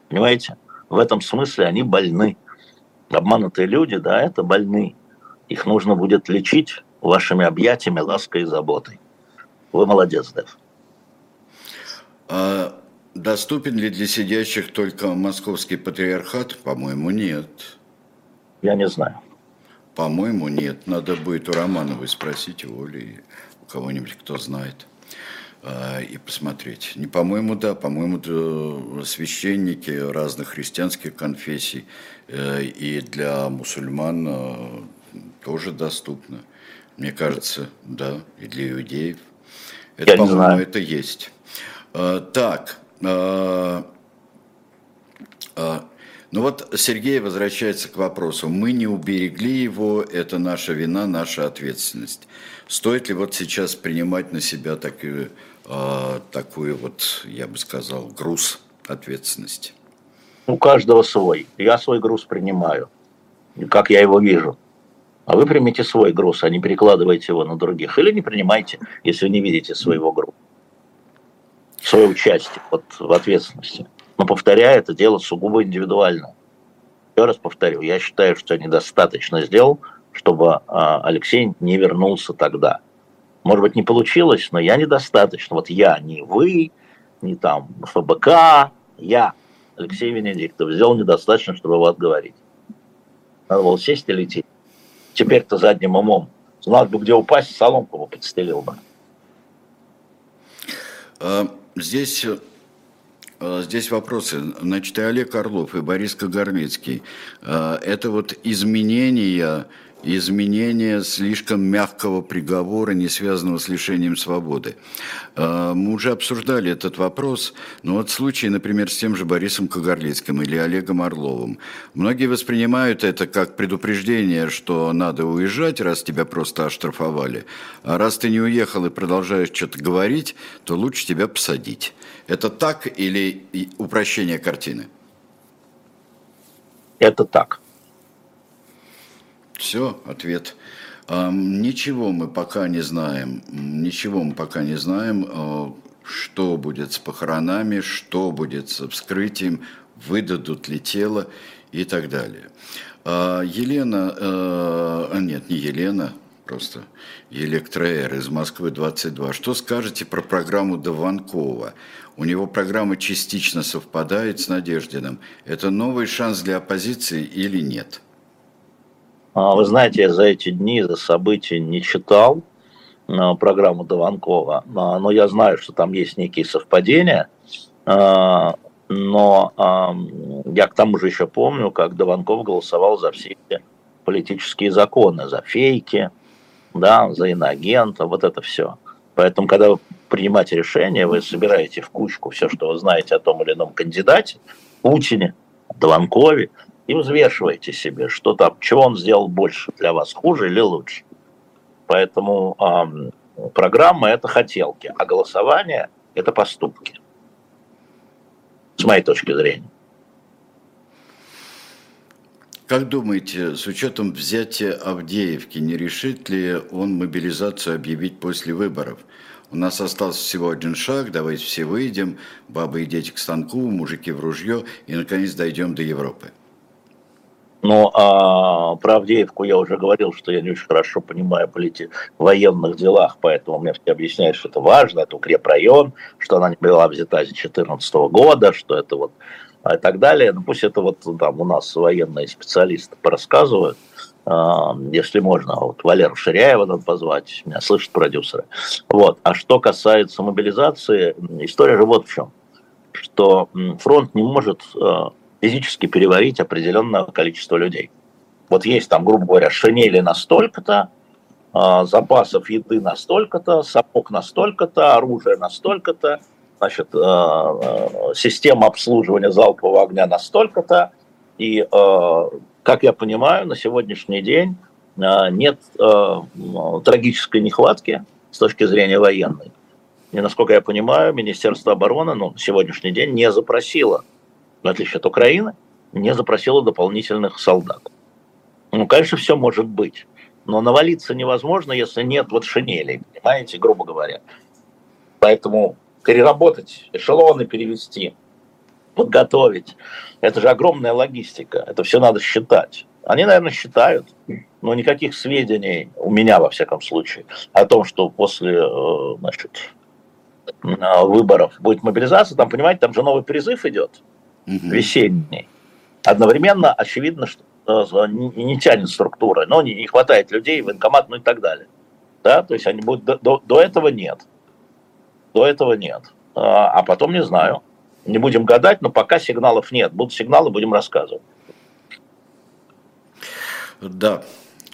Понимаете? В этом смысле они больны. Обманутые люди, да, это больны. Их нужно будет лечить вашими объятиями, лаской и заботой. Вы молодец, Дэв. А доступен ли для сидящих только московский патриархат? По-моему, нет. Я не знаю. По-моему, нет. Надо будет у Романовой спросить его или у кого-нибудь, кто знает. А, и посмотреть. Не, по-моему, да, по-моему, священники разных христианских конфессий э, и для мусульман э, тоже доступно. Мне кажется, да, и для иудеев. Это, по-моему, это есть. А, так, а, ну вот Сергей возвращается к вопросу. Мы не уберегли его, это наша вина, наша ответственность. Стоит ли вот сейчас принимать на себя такую э, такой вот, я бы сказал, груз ответственности? У каждого свой. Я свой груз принимаю, как я его вижу. А вы примите свой груз, а не перекладывайте его на других. Или не принимайте, если не видите своего груза. Свое участие вот, в ответственности. Но повторяю, это дело сугубо индивидуально. Еще раз повторю, я считаю, что я недостаточно сделал, чтобы а, Алексей не вернулся тогда. Может быть, не получилось, но я недостаточно. Вот я, не вы, не там ФБК, я, Алексей Венедиктов, сделал недостаточно, чтобы его отговорить. Надо было сесть и лететь. Теперь-то задним умом. Знал бы, где упасть, соломку бы подстелил бы. А, здесь а, Здесь вопросы. Значит, и Олег Орлов, и Борис Кагарлицкий. А, это вот изменения изменение слишком мягкого приговора, не связанного с лишением свободы. А, мы уже обсуждали этот вопрос, но вот случай, например, с тем же Борисом Кагарлицким или Олегом Орловым. Многие воспринимают это как предупреждение, что надо уезжать, раз тебя просто оштрафовали. А раз ты не уехал и продолжаешь что-то говорить, то лучше тебя посадить. Это так или упрощение картины? Это так. Все, ответ. Ничего мы пока не знаем, ничего мы пока не знаем, а, что будет с похоронами, что будет с вскрытием, выдадут ли тело и так далее. А, Елена, э, а нет, не Елена, просто Электроэр из Москвы 22. Что скажете про программу Дованкова? У него программа частично совпадает с Надеждиным. Это новый шанс для оппозиции или нет? А, вы знаете, я за эти дни, за события не читал а, программу Дованкова, а, но я знаю, что там есть некие совпадения. Но я к тому же еще помню, как Дованков голосовал за все политические законы, за фейки, да, за иноагента, вот это все. Поэтому, когда вы принимаете решение, вы собираете в кучку все, что вы знаете о том или ином кандидате, Путине, Дованкове, и взвешиваете себе, что там, чего он сделал больше для вас, хуже или лучше. Поэтому э, программа – это хотелки, а голосование – это поступки. С моей точки зрения. Как думаете, с учетом взятия Авдеевки, не решит ли он мобилизацию объявить после выборов? У нас остался всего один шаг, давайте все выйдем, бабы и дети к станку, мужики в ружье, и наконец дойдем до Европы. Но а, про Авдеевку я уже говорил, что я не очень хорошо понимаю полити... военных делах, поэтому мне все объясняют, что это важно, это укрепрайон, что она не была взята с 2014 года, что это вот а, и так далее. Ну, пусть это вот там у нас военные специалисты порассказывают, а, если можно. Вот Валеру Ширяева надо позвать, меня слышат продюсеры. Вот. А что касается мобилизации, история же вот в чем, что фронт не может а, физически переварить определенное количество людей. Вот есть там, грубо говоря, шинели на столько-то, запасов еды на столько-то, сапог на столько-то, оружие на столько-то, значит, система обслуживания залпового огня настолько-то, и, как я понимаю, на сегодняшний день нет трагической нехватки с точки зрения военной. И, насколько я понимаю, Министерство обороны ну, на сегодняшний день не запросило, в отличие от Украины, не запросило дополнительных солдат. Ну, конечно, все может быть. Но навалиться невозможно, если нет вот шинелей, понимаете, грубо говоря. Поэтому переработать, эшелоны перевести, подготовить, это же огромная логистика, это все надо считать. Они, наверное, считают, но никаких сведений у меня, во всяком случае, о том, что после э, значит, выборов будет мобилизация, там, понимаете, там же новый призыв идет, угу. весенний. Одновременно очевидно, что не, не тянет структура, но не, не хватает людей, военкомат, ну и так далее. Да, то есть они будут до, до, до этого нет. До этого нет. А, а потом не знаю. Не будем гадать, но пока сигналов нет. Будут сигналы, будем рассказывать. Да.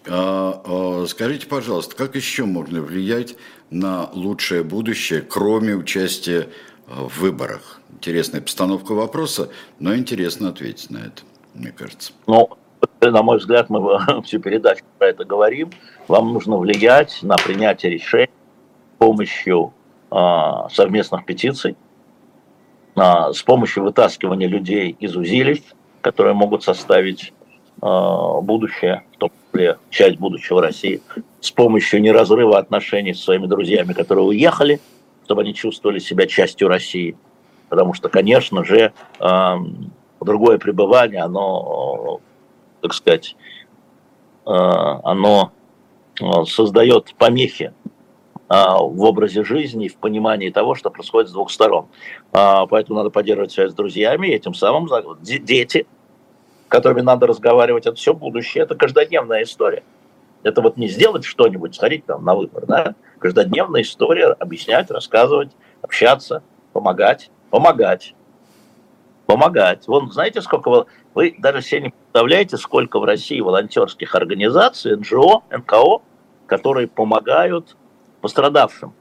А, а, скажите, пожалуйста, как еще можно влиять на лучшее будущее, кроме участия в выборах? Интересная постановка вопроса, но интересно ответить на это, мне кажется. Ну, на мой взгляд, мы всю передачу про это говорим. Вам нужно влиять на принятие решений с помощью э, совместных петиций, э, с помощью вытаскивания людей из узилищ, которые могут составить э, будущее, в том числе часть будущего России, с помощью неразрыва отношений с своими друзьями, которые уехали, чтобы они чувствовали себя частью России – потому что, конечно же, другое пребывание, оно, так сказать, а, оно а, создает помехи а, в образе жизни, в понимании того, что происходит с двух сторон. Поэтому надо поддерживать связь с друзьями, и этим самым дети, которыми надо разговаривать, это все будущее, это каждодневная история. Это вот не сделать что-нибудь, сходить там на выбор, да? Каждодневная история, объяснять, рассказывать, общаться, помогать помогать. Помогать. Вон, знаете, сколько вы, вы даже себе не представляете, сколько в России волонтерских организаций, НГО, НКО, которые помогают пострадавшим,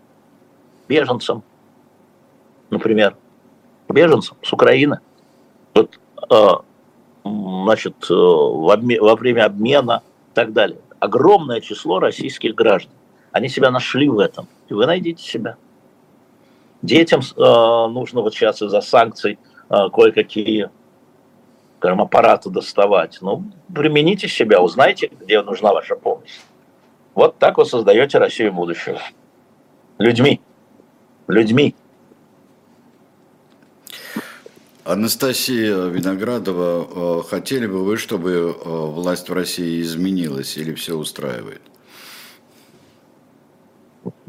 беженцам, например, беженцам с Украины. Вот, э, значит, э, во время обмена и так далее. Огромное число российских граждан. Они себя нашли в этом. И вы найдите себя. Детям э, нужно вот сейчас из-за санкций э, кое-какие скажем, аппараты доставать. Ну, примените себя, узнайте, где нужна ваша помощь. Вот так вы создаете Россию будущего. Людьми. Людьми. Анастасия Виноградова, э, хотели бы вы, чтобы власть в России изменилась или все устраивает?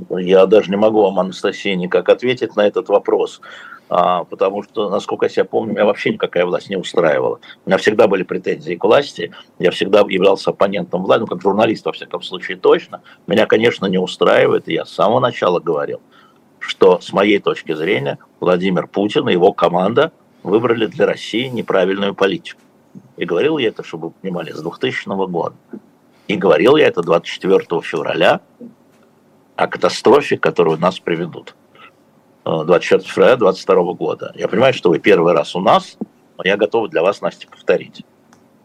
Я даже не могу вам, Анастасия, никак ответить на этот вопрос, а, потому что, насколько я себя помню, меня вообще никакая власть не устраивала. У меня всегда были претензии к власти, я всегда являлся оппонентом власти, ну, как журналист, во всяком случае, точно. Меня, конечно, не устраивает, и я с самого начала говорил, что, с моей точки зрения, Владимир Путин и его команда выбрали для России неправильную политику. И говорил я это, чтобы вы понимали, с 2000 года. И говорил я это 24 февраля о катастрофе, которую нас приведут. 24 э, февраля 2022 года. Я понимаю, что вы первый раз у нас, но я готов для вас, Настя, повторить.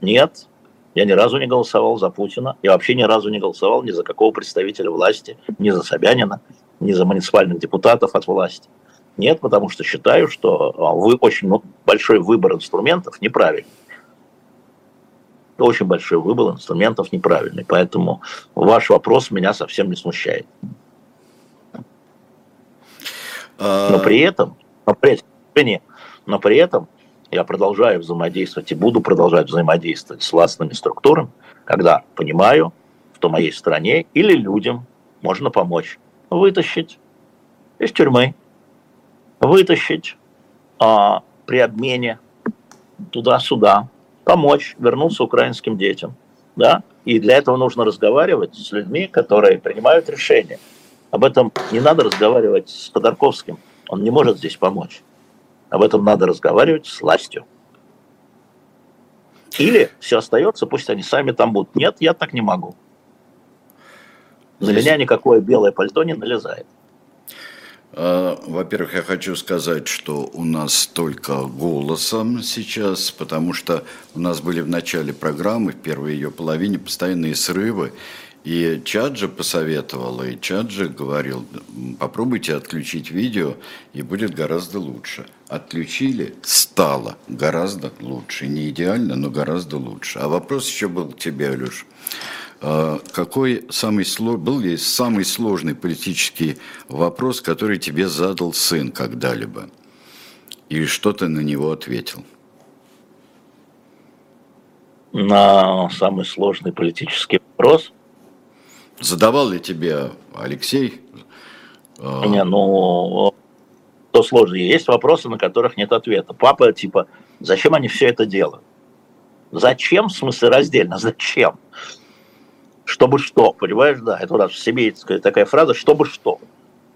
Нет, я ни разу не голосовал за Путина. Я вообще ни разу не голосовал ни за какого представителя власти, ни за Собянина, ни за муниципальных депутатов от власти. Нет, потому что считаю, что а, вы очень большой выбор инструментов неправильный. Очень большой выбор инструментов неправильный. Поэтому ваш вопрос меня совсем не смущает. А, но при этом, но при, но при этом я продолжаю взаимодействовать и буду продолжать взаимодействовать с властными структурами, когда понимаю, что моей стране или людям можно помочь вытащить из тюрьмы, вытащить а, при обмене туда-сюда, помочь вернуться украинским детям. Да? И для этого нужно разговаривать с людьми, которые принимают решения. Об этом не надо разговаривать с Ходорковским, он не может здесь помочь. Об этом надо разговаривать с властью. Или все остается, пусть они сами там будут. Нет, я так не могу. На меня никакое белое пальто не налезает. А, во-первых, я хочу сказать, что у нас только голосом сейчас, потому что у нас были в начале программы, в первой ее половине, постоянные срывы. И Чаджи посоветовал, и Чаджи говорил, попробуйте отключить видео, и будет гораздо лучше. Отключили, стало гораздо лучше. Не идеально, но гораздо лучше. А вопрос еще был к тебе, Алеш. А, какой самый был ли самый сложный политический вопрос, который тебе задал сын когда-либо? И что ты на него ответил? На самый сложный политический вопрос? Задавал ли тебе Алексей? А, Не, ну, то сложно. Есть вопросы, на которых нет ответа. Папа, типа, зачем они все это делают? Зачем, в смысле раздельно, зачем? Чтобы что, понимаешь, да, это у нас семейская такая фраза, чтобы что.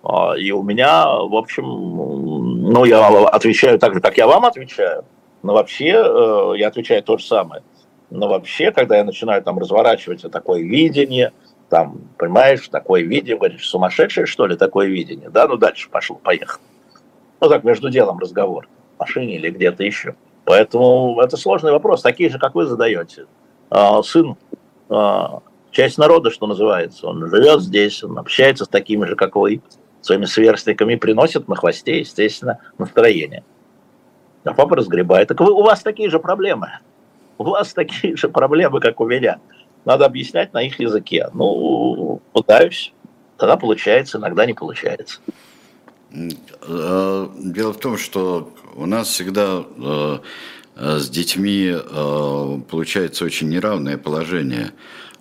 А, и у меня, в общем, ну, я отвечаю так же, как я вам отвечаю, но вообще э, я отвечаю то же самое. Но вообще, когда я начинаю там разворачивать такое видение, там, понимаешь, такое видение, говоришь, сумасшедшее, что ли, такое видение, да, ну, дальше пошел, поехал. Ну, так, между делом разговор, в машине или где-то еще. Поэтому это сложный вопрос, такие же, как вы задаете. А, сын а, часть народа, что называется. Он живет здесь, он общается с такими же, как вы, своими сверстниками, приносит на хвосте, естественно, настроение. А папа разгребает. Так вы, у вас такие же проблемы. У вас такие же проблемы, как у меня. Надо объяснять на их языке. Ну, пытаюсь. Тогда получается, иногда не получается. Э, дело в том, что у нас всегда э, с детьми э, получается очень неравное положение.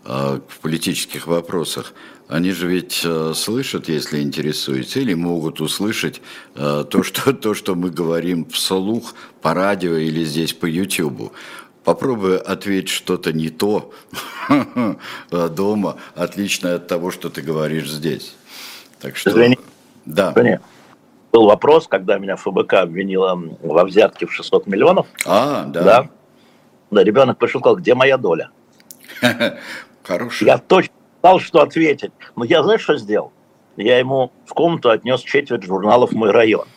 А, в политических вопросах, они же ведь э, слышат, если интересуются, или могут услышать э, то, что, то, что мы говорим вслух по радио или здесь по Ютубу. Попробуй ответить что-то не то дома, отличное от того, что ты говоришь здесь. Так что... Извини. Да. Извини. Был вопрос, когда меня ФБК обвинила во взятке в 600 миллионов. А, да. Да, да ребенок пришел сказал, где моя доля? Хороший. Я точно знал, что ответить. Но я, знаешь, что сделал? Я ему в комнату отнес четверть журналов «Мой район».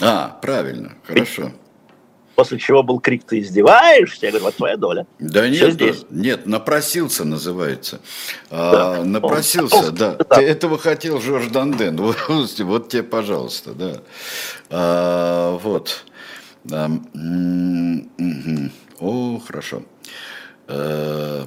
А, правильно, хорошо. После чего был крик, ты издеваешься? Я говорю, вот твоя доля. Да Все нет, здесь. нет, напросился называется. А, да. А, напросился, Он, да. да. Ты этого хотел, Жорж Данден. Вот, вот тебе, пожалуйста, да. А, вот. А, угу. О, хорошо. А,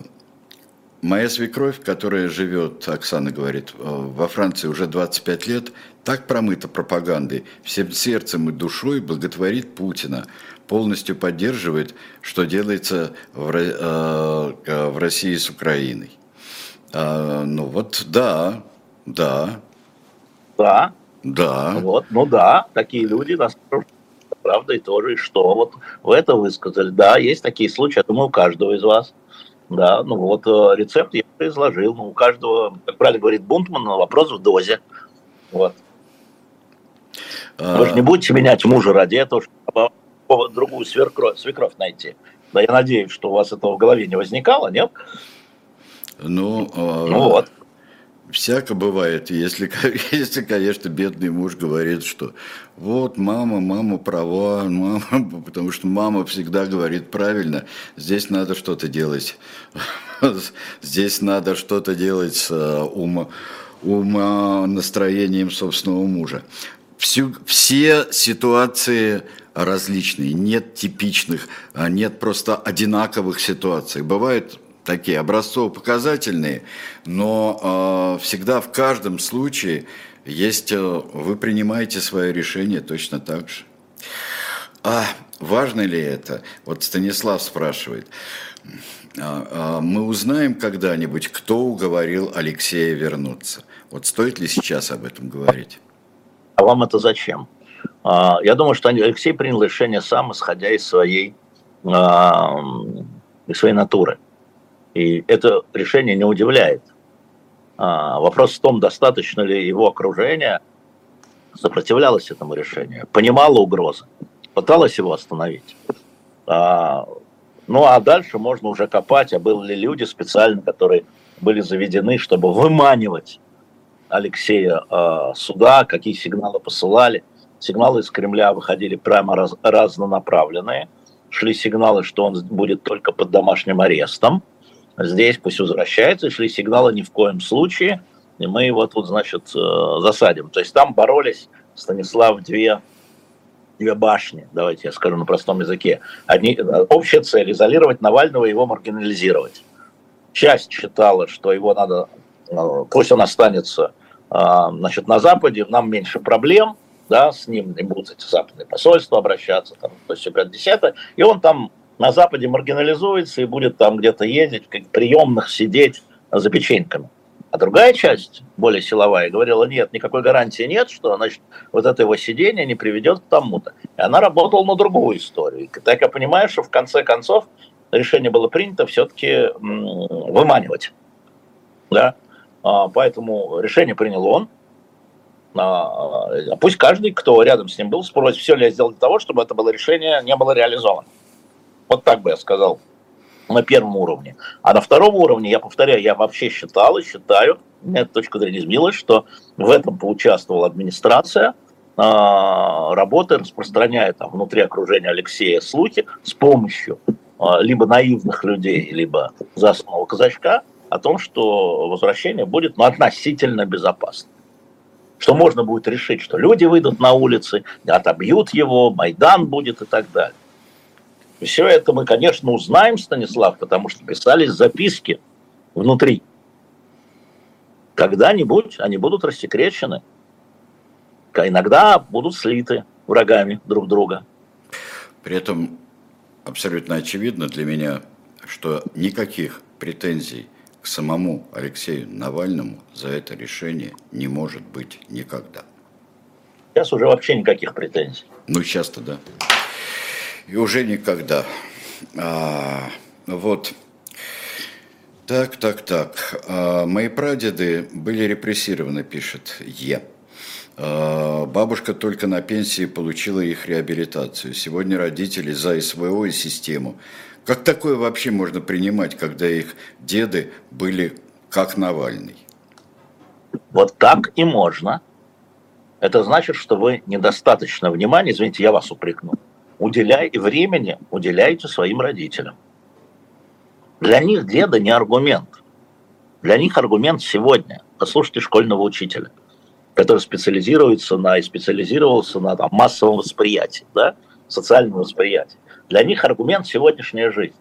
Моя свекровь, которая живет, Оксана говорит, э, во Франции уже 25 лет, так промыта пропагандой, всем сердцем и душой благотворит Путина, полностью поддерживает, что делается в, э, э, в России с Украиной. А, ну вот, да, да. Да. Да. Вот, ну да, такие люди нас правда и тоже, и что? Вот вы это высказали. Да, есть такие случаи, я думаю, у каждого из вас. Да, ну вот э, рецепт я изложил. Ну, у каждого, как правильно говорит Бунтман, вопрос в дозе. Вот. Вы же не будете менять мужа ради этого, чтобы другую свекровь, свекровь найти. Да, я надеюсь, что у вас этого в голове не возникало, нет? Ну, а, ну вот. Всяко бывает, если, если, конечно, бедный муж говорит, что вот мама, мама права, мама, потому что мама всегда говорит правильно, здесь надо что-то делать, здесь надо что-то делать с э, ума, ума настроением собственного мужа. Всю, все ситуации различные, нет типичных, а нет просто одинаковых ситуаций. Бывает такие образцово-показательные, но э, всегда в каждом случае есть, э, вы принимаете свое решение точно так же. А важно ли это? Вот Станислав спрашивает. А, а, мы узнаем когда-нибудь, кто уговорил Алексея вернуться. Вот стоит ли сейчас об этом говорить? А вам это зачем? Я думаю, что Алексей принял решение сам, исходя из своей, из своей натуры. И это решение не удивляет. А, вопрос в том, достаточно ли его окружение сопротивлялось этому решению, понимало угрозы, пыталось его остановить. А, ну а дальше можно уже копать, а были ли люди специально, которые были заведены, чтобы выманивать Алексея э, суда, какие сигналы посылали. Сигналы из Кремля выходили прямо раз, разнонаправленные. Шли сигналы, что он будет только под домашним арестом. Здесь пусть возвращается. Шли сигналы ни в коем случае. И мы его тут, значит, э, засадим. То есть там боролись Станислав две две башни, давайте я скажу на простом языке. Одни, общая цель – изолировать Навального и его маргинализировать. Часть считала, что его надо, э, пусть он останется э, значит, на Западе, нам меньше проблем, да, с ним не будут эти западные посольства обращаться, там, то есть 50 и он там на Западе маргинализуется и будет там где-то ездить, как приемных сидеть за печеньками. А другая часть, более силовая, говорила, нет, никакой гарантии нет, что значит, вот это его сидение не приведет к тому-то. И она работала на другую историю. И так я понимаю, что в конце концов решение было принято все-таки выманивать. Да? А, поэтому решение принял он. А, а пусть каждый, кто рядом с ним был, спросит, все ли я сделал для того, чтобы это было решение не было реализовано. Вот так бы я сказал на первом уровне. А на втором уровне, я повторяю, я вообще считал и считаю, эта точка зрения изменилась, что в этом поучаствовала администрация, а, работы, распространяя там внутри окружения Алексея слухи с помощью а, либо наивных людей, либо засланного казачка о том, что возвращение будет ну, относительно безопасно. Что можно будет решить, что люди выйдут на улицы, отобьют его, Майдан будет и так далее. Все это мы, конечно, узнаем, Станислав, потому что писались записки внутри. Когда-нибудь они будут рассекречены. Иногда будут слиты врагами друг друга. При этом абсолютно очевидно для меня, что никаких претензий к самому Алексею Навальному за это решение не может быть никогда. Сейчас уже вообще никаких претензий. Ну, часто, да. И уже никогда. А, вот. Так, так, так. А, мои прадеды были репрессированы, пишет Е. А, бабушка только на пенсии получила их реабилитацию. Сегодня родители за СВО и систему. Как такое вообще можно принимать, когда их деды были как Навальный? Вот так и можно. Это значит, что вы недостаточно внимания, извините, я вас упрекну, уделяй, времени уделяйте своим родителям. Для них деда не аргумент. Для них аргумент сегодня. Послушайте школьного учителя, который специализируется на и специализировался на там, массовом восприятии, да, социальном восприятии. Для них аргумент сегодняшняя жизнь.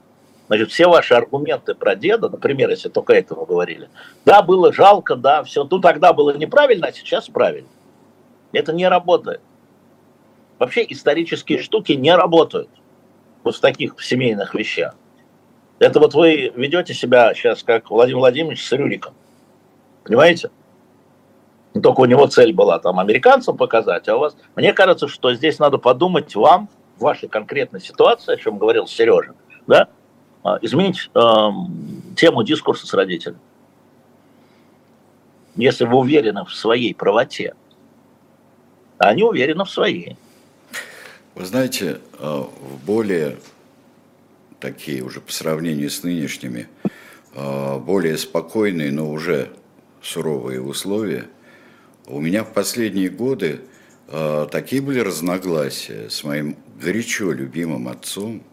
Значит, все ваши аргументы про деда, например, если только этого говорили, да, было жалко, да, все, ну тогда было неправильно, а сейчас правильно. Это не работает. Вообще исторические штуки не работают вот в таких семейных вещах. Это вот вы ведете себя сейчас как Владимир Владимирович с Рюриком. Понимаете? Не только у него цель была там американцам показать, а у вас... Мне кажется, что здесь надо подумать вам, в вашей конкретной ситуации, о чем говорил Сережа, да, а, изменить э, тему дискурса с родителями. Если вы уверены в своей правоте, а они уверены в своей. Вы знаете, э, в более такие уже по сравнению с нынешними, э, более спокойные, но уже суровые условия, у меня в последние годы э, такие были разногласия с моим горячо любимым отцом,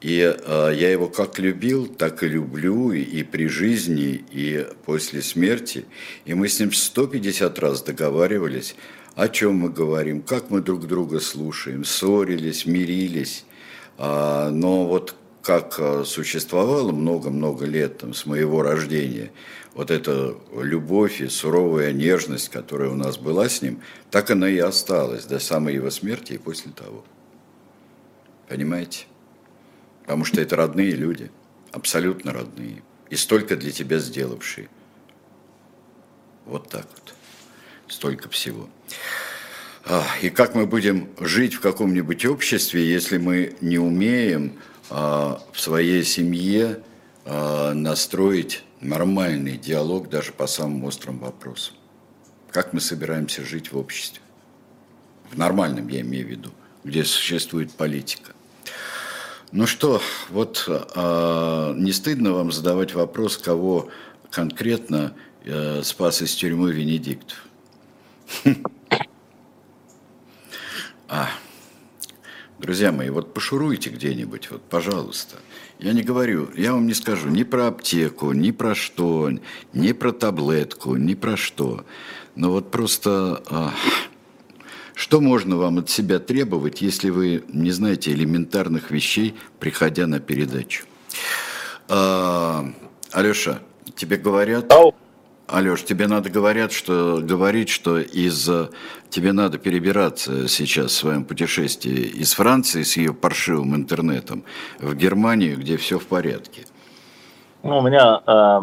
и я его как любил, так и люблю и при жизни, и после смерти. И мы с ним 150 раз договаривались о чем мы говорим, как мы друг друга слушаем, ссорились, мирились. А, но вот как а, существовало много-много лет там, с моего рождения, вот эта любовь и суровая нежность, которая у нас была с ним, так она и осталась до самой его смерти и после того. Понимаете? Потому что это родные люди, абсолютно родные, и столько для тебя сделавшие. Вот так вот. Столько всего. А, и как мы будем жить в каком-нибудь обществе, если мы не умеем а, в своей семье а, настроить нормальный диалог даже по самым острым вопросам? Как мы собираемся жить в обществе? В нормальном, я имею в виду, где существует политика. Ну что, вот не стыдно вам задавать вопрос, кого конкретно э, спас из тюрьмы Венедиктов. А, друзья мои, вот пошуруйте где-нибудь, вот, пожалуйста. Я не говорю, я вам не скажу ни про аптеку, ни про что, ни про таблетку, ни про что. Но вот просто... А, что можно вам от себя требовать, если вы не знаете элементарных вещей, приходя на передачу? А, Алеша, тебе говорят... Алеш, тебе надо говорят, что, говорить, что из тебе надо перебираться сейчас в своем путешествии из Франции с ее паршивым интернетом в Германию, где все в порядке. Ну, у меня э,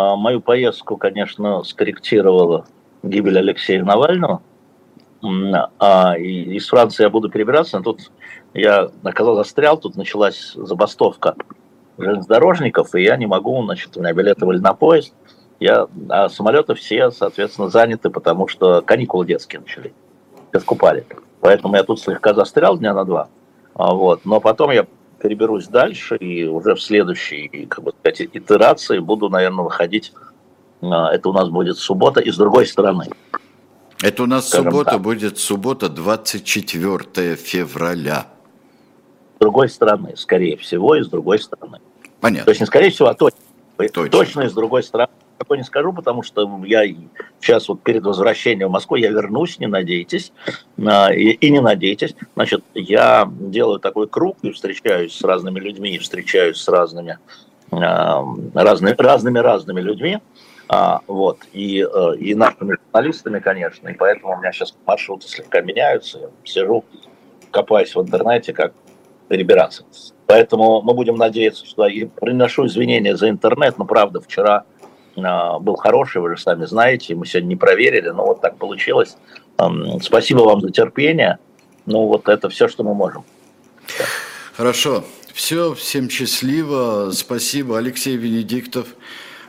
э, мою поездку, конечно, скорректировала гибель Алексея Навального. А, из Франции я буду перебираться, но тут я когда застрял, тут началась забастовка железнодорожников, и я не могу, значит, у меня билеты были на поезд, я, а самолеты все, соответственно, заняты, потому что каникулы детские начали, скупали. Поэтому я тут слегка застрял дня на два, а, вот, но потом я переберусь дальше, и уже в следующей, как бы сказать, итерации буду, наверное, выходить, а, это у нас будет суббота, и с другой стороны. Это у нас суббота так. будет суббота 24 февраля. С другой стороны, скорее всего, и с другой стороны. Понятно. То есть не скорее всего, а точно. Точно, точно и с другой стороны. Такое не скажу, потому что я сейчас вот перед возвращением в Москву я вернусь, не надейтесь, а, и, не надейтесь. Значит, я делаю такой круг и встречаюсь с разными людьми, и встречаюсь с разными а, разными разными разными людьми. А, вот, и, э, и нашими журналистами, конечно, и поэтому у меня сейчас маршруты слегка меняются, я сижу, копаюсь в интернете, как перебираться. Поэтому мы будем надеяться, что я приношу извинения за интернет, но правда, вчера был хороший, вы же сами знаете, мы сегодня не проверили, но вот так получилось. Спасибо вам за терпение. Ну вот это все, что мы можем. Хорошо. Все, всем счастливо. Спасибо, Алексей Венедиктов.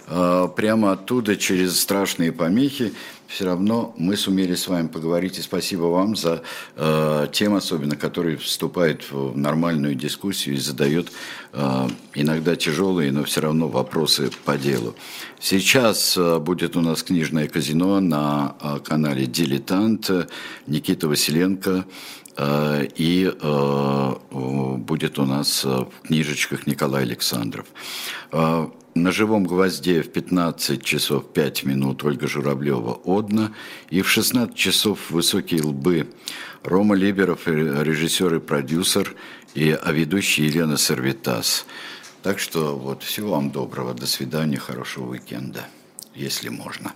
А, прямо оттуда, через страшные помехи, все равно мы сумели с вами поговорить. И спасибо вам за э, тем, особенно, который вступает в нормальную дискуссию и задает э, иногда тяжелые, но все равно вопросы по делу. Сейчас э, будет у нас книжное казино на э, канале «Дилетант». Никита Василенко э, и э, будет у нас в книжечках Николай Александров. На живом гвозде в 15 часов 5 минут Ольга Журавлева «Одна» и в 16 часов «Высокие лбы» Рома Либеров, режиссер и продюсер, и а ведущий Елена Сервитас. Так что вот всего вам доброго, до свидания, хорошего уикенда, если можно.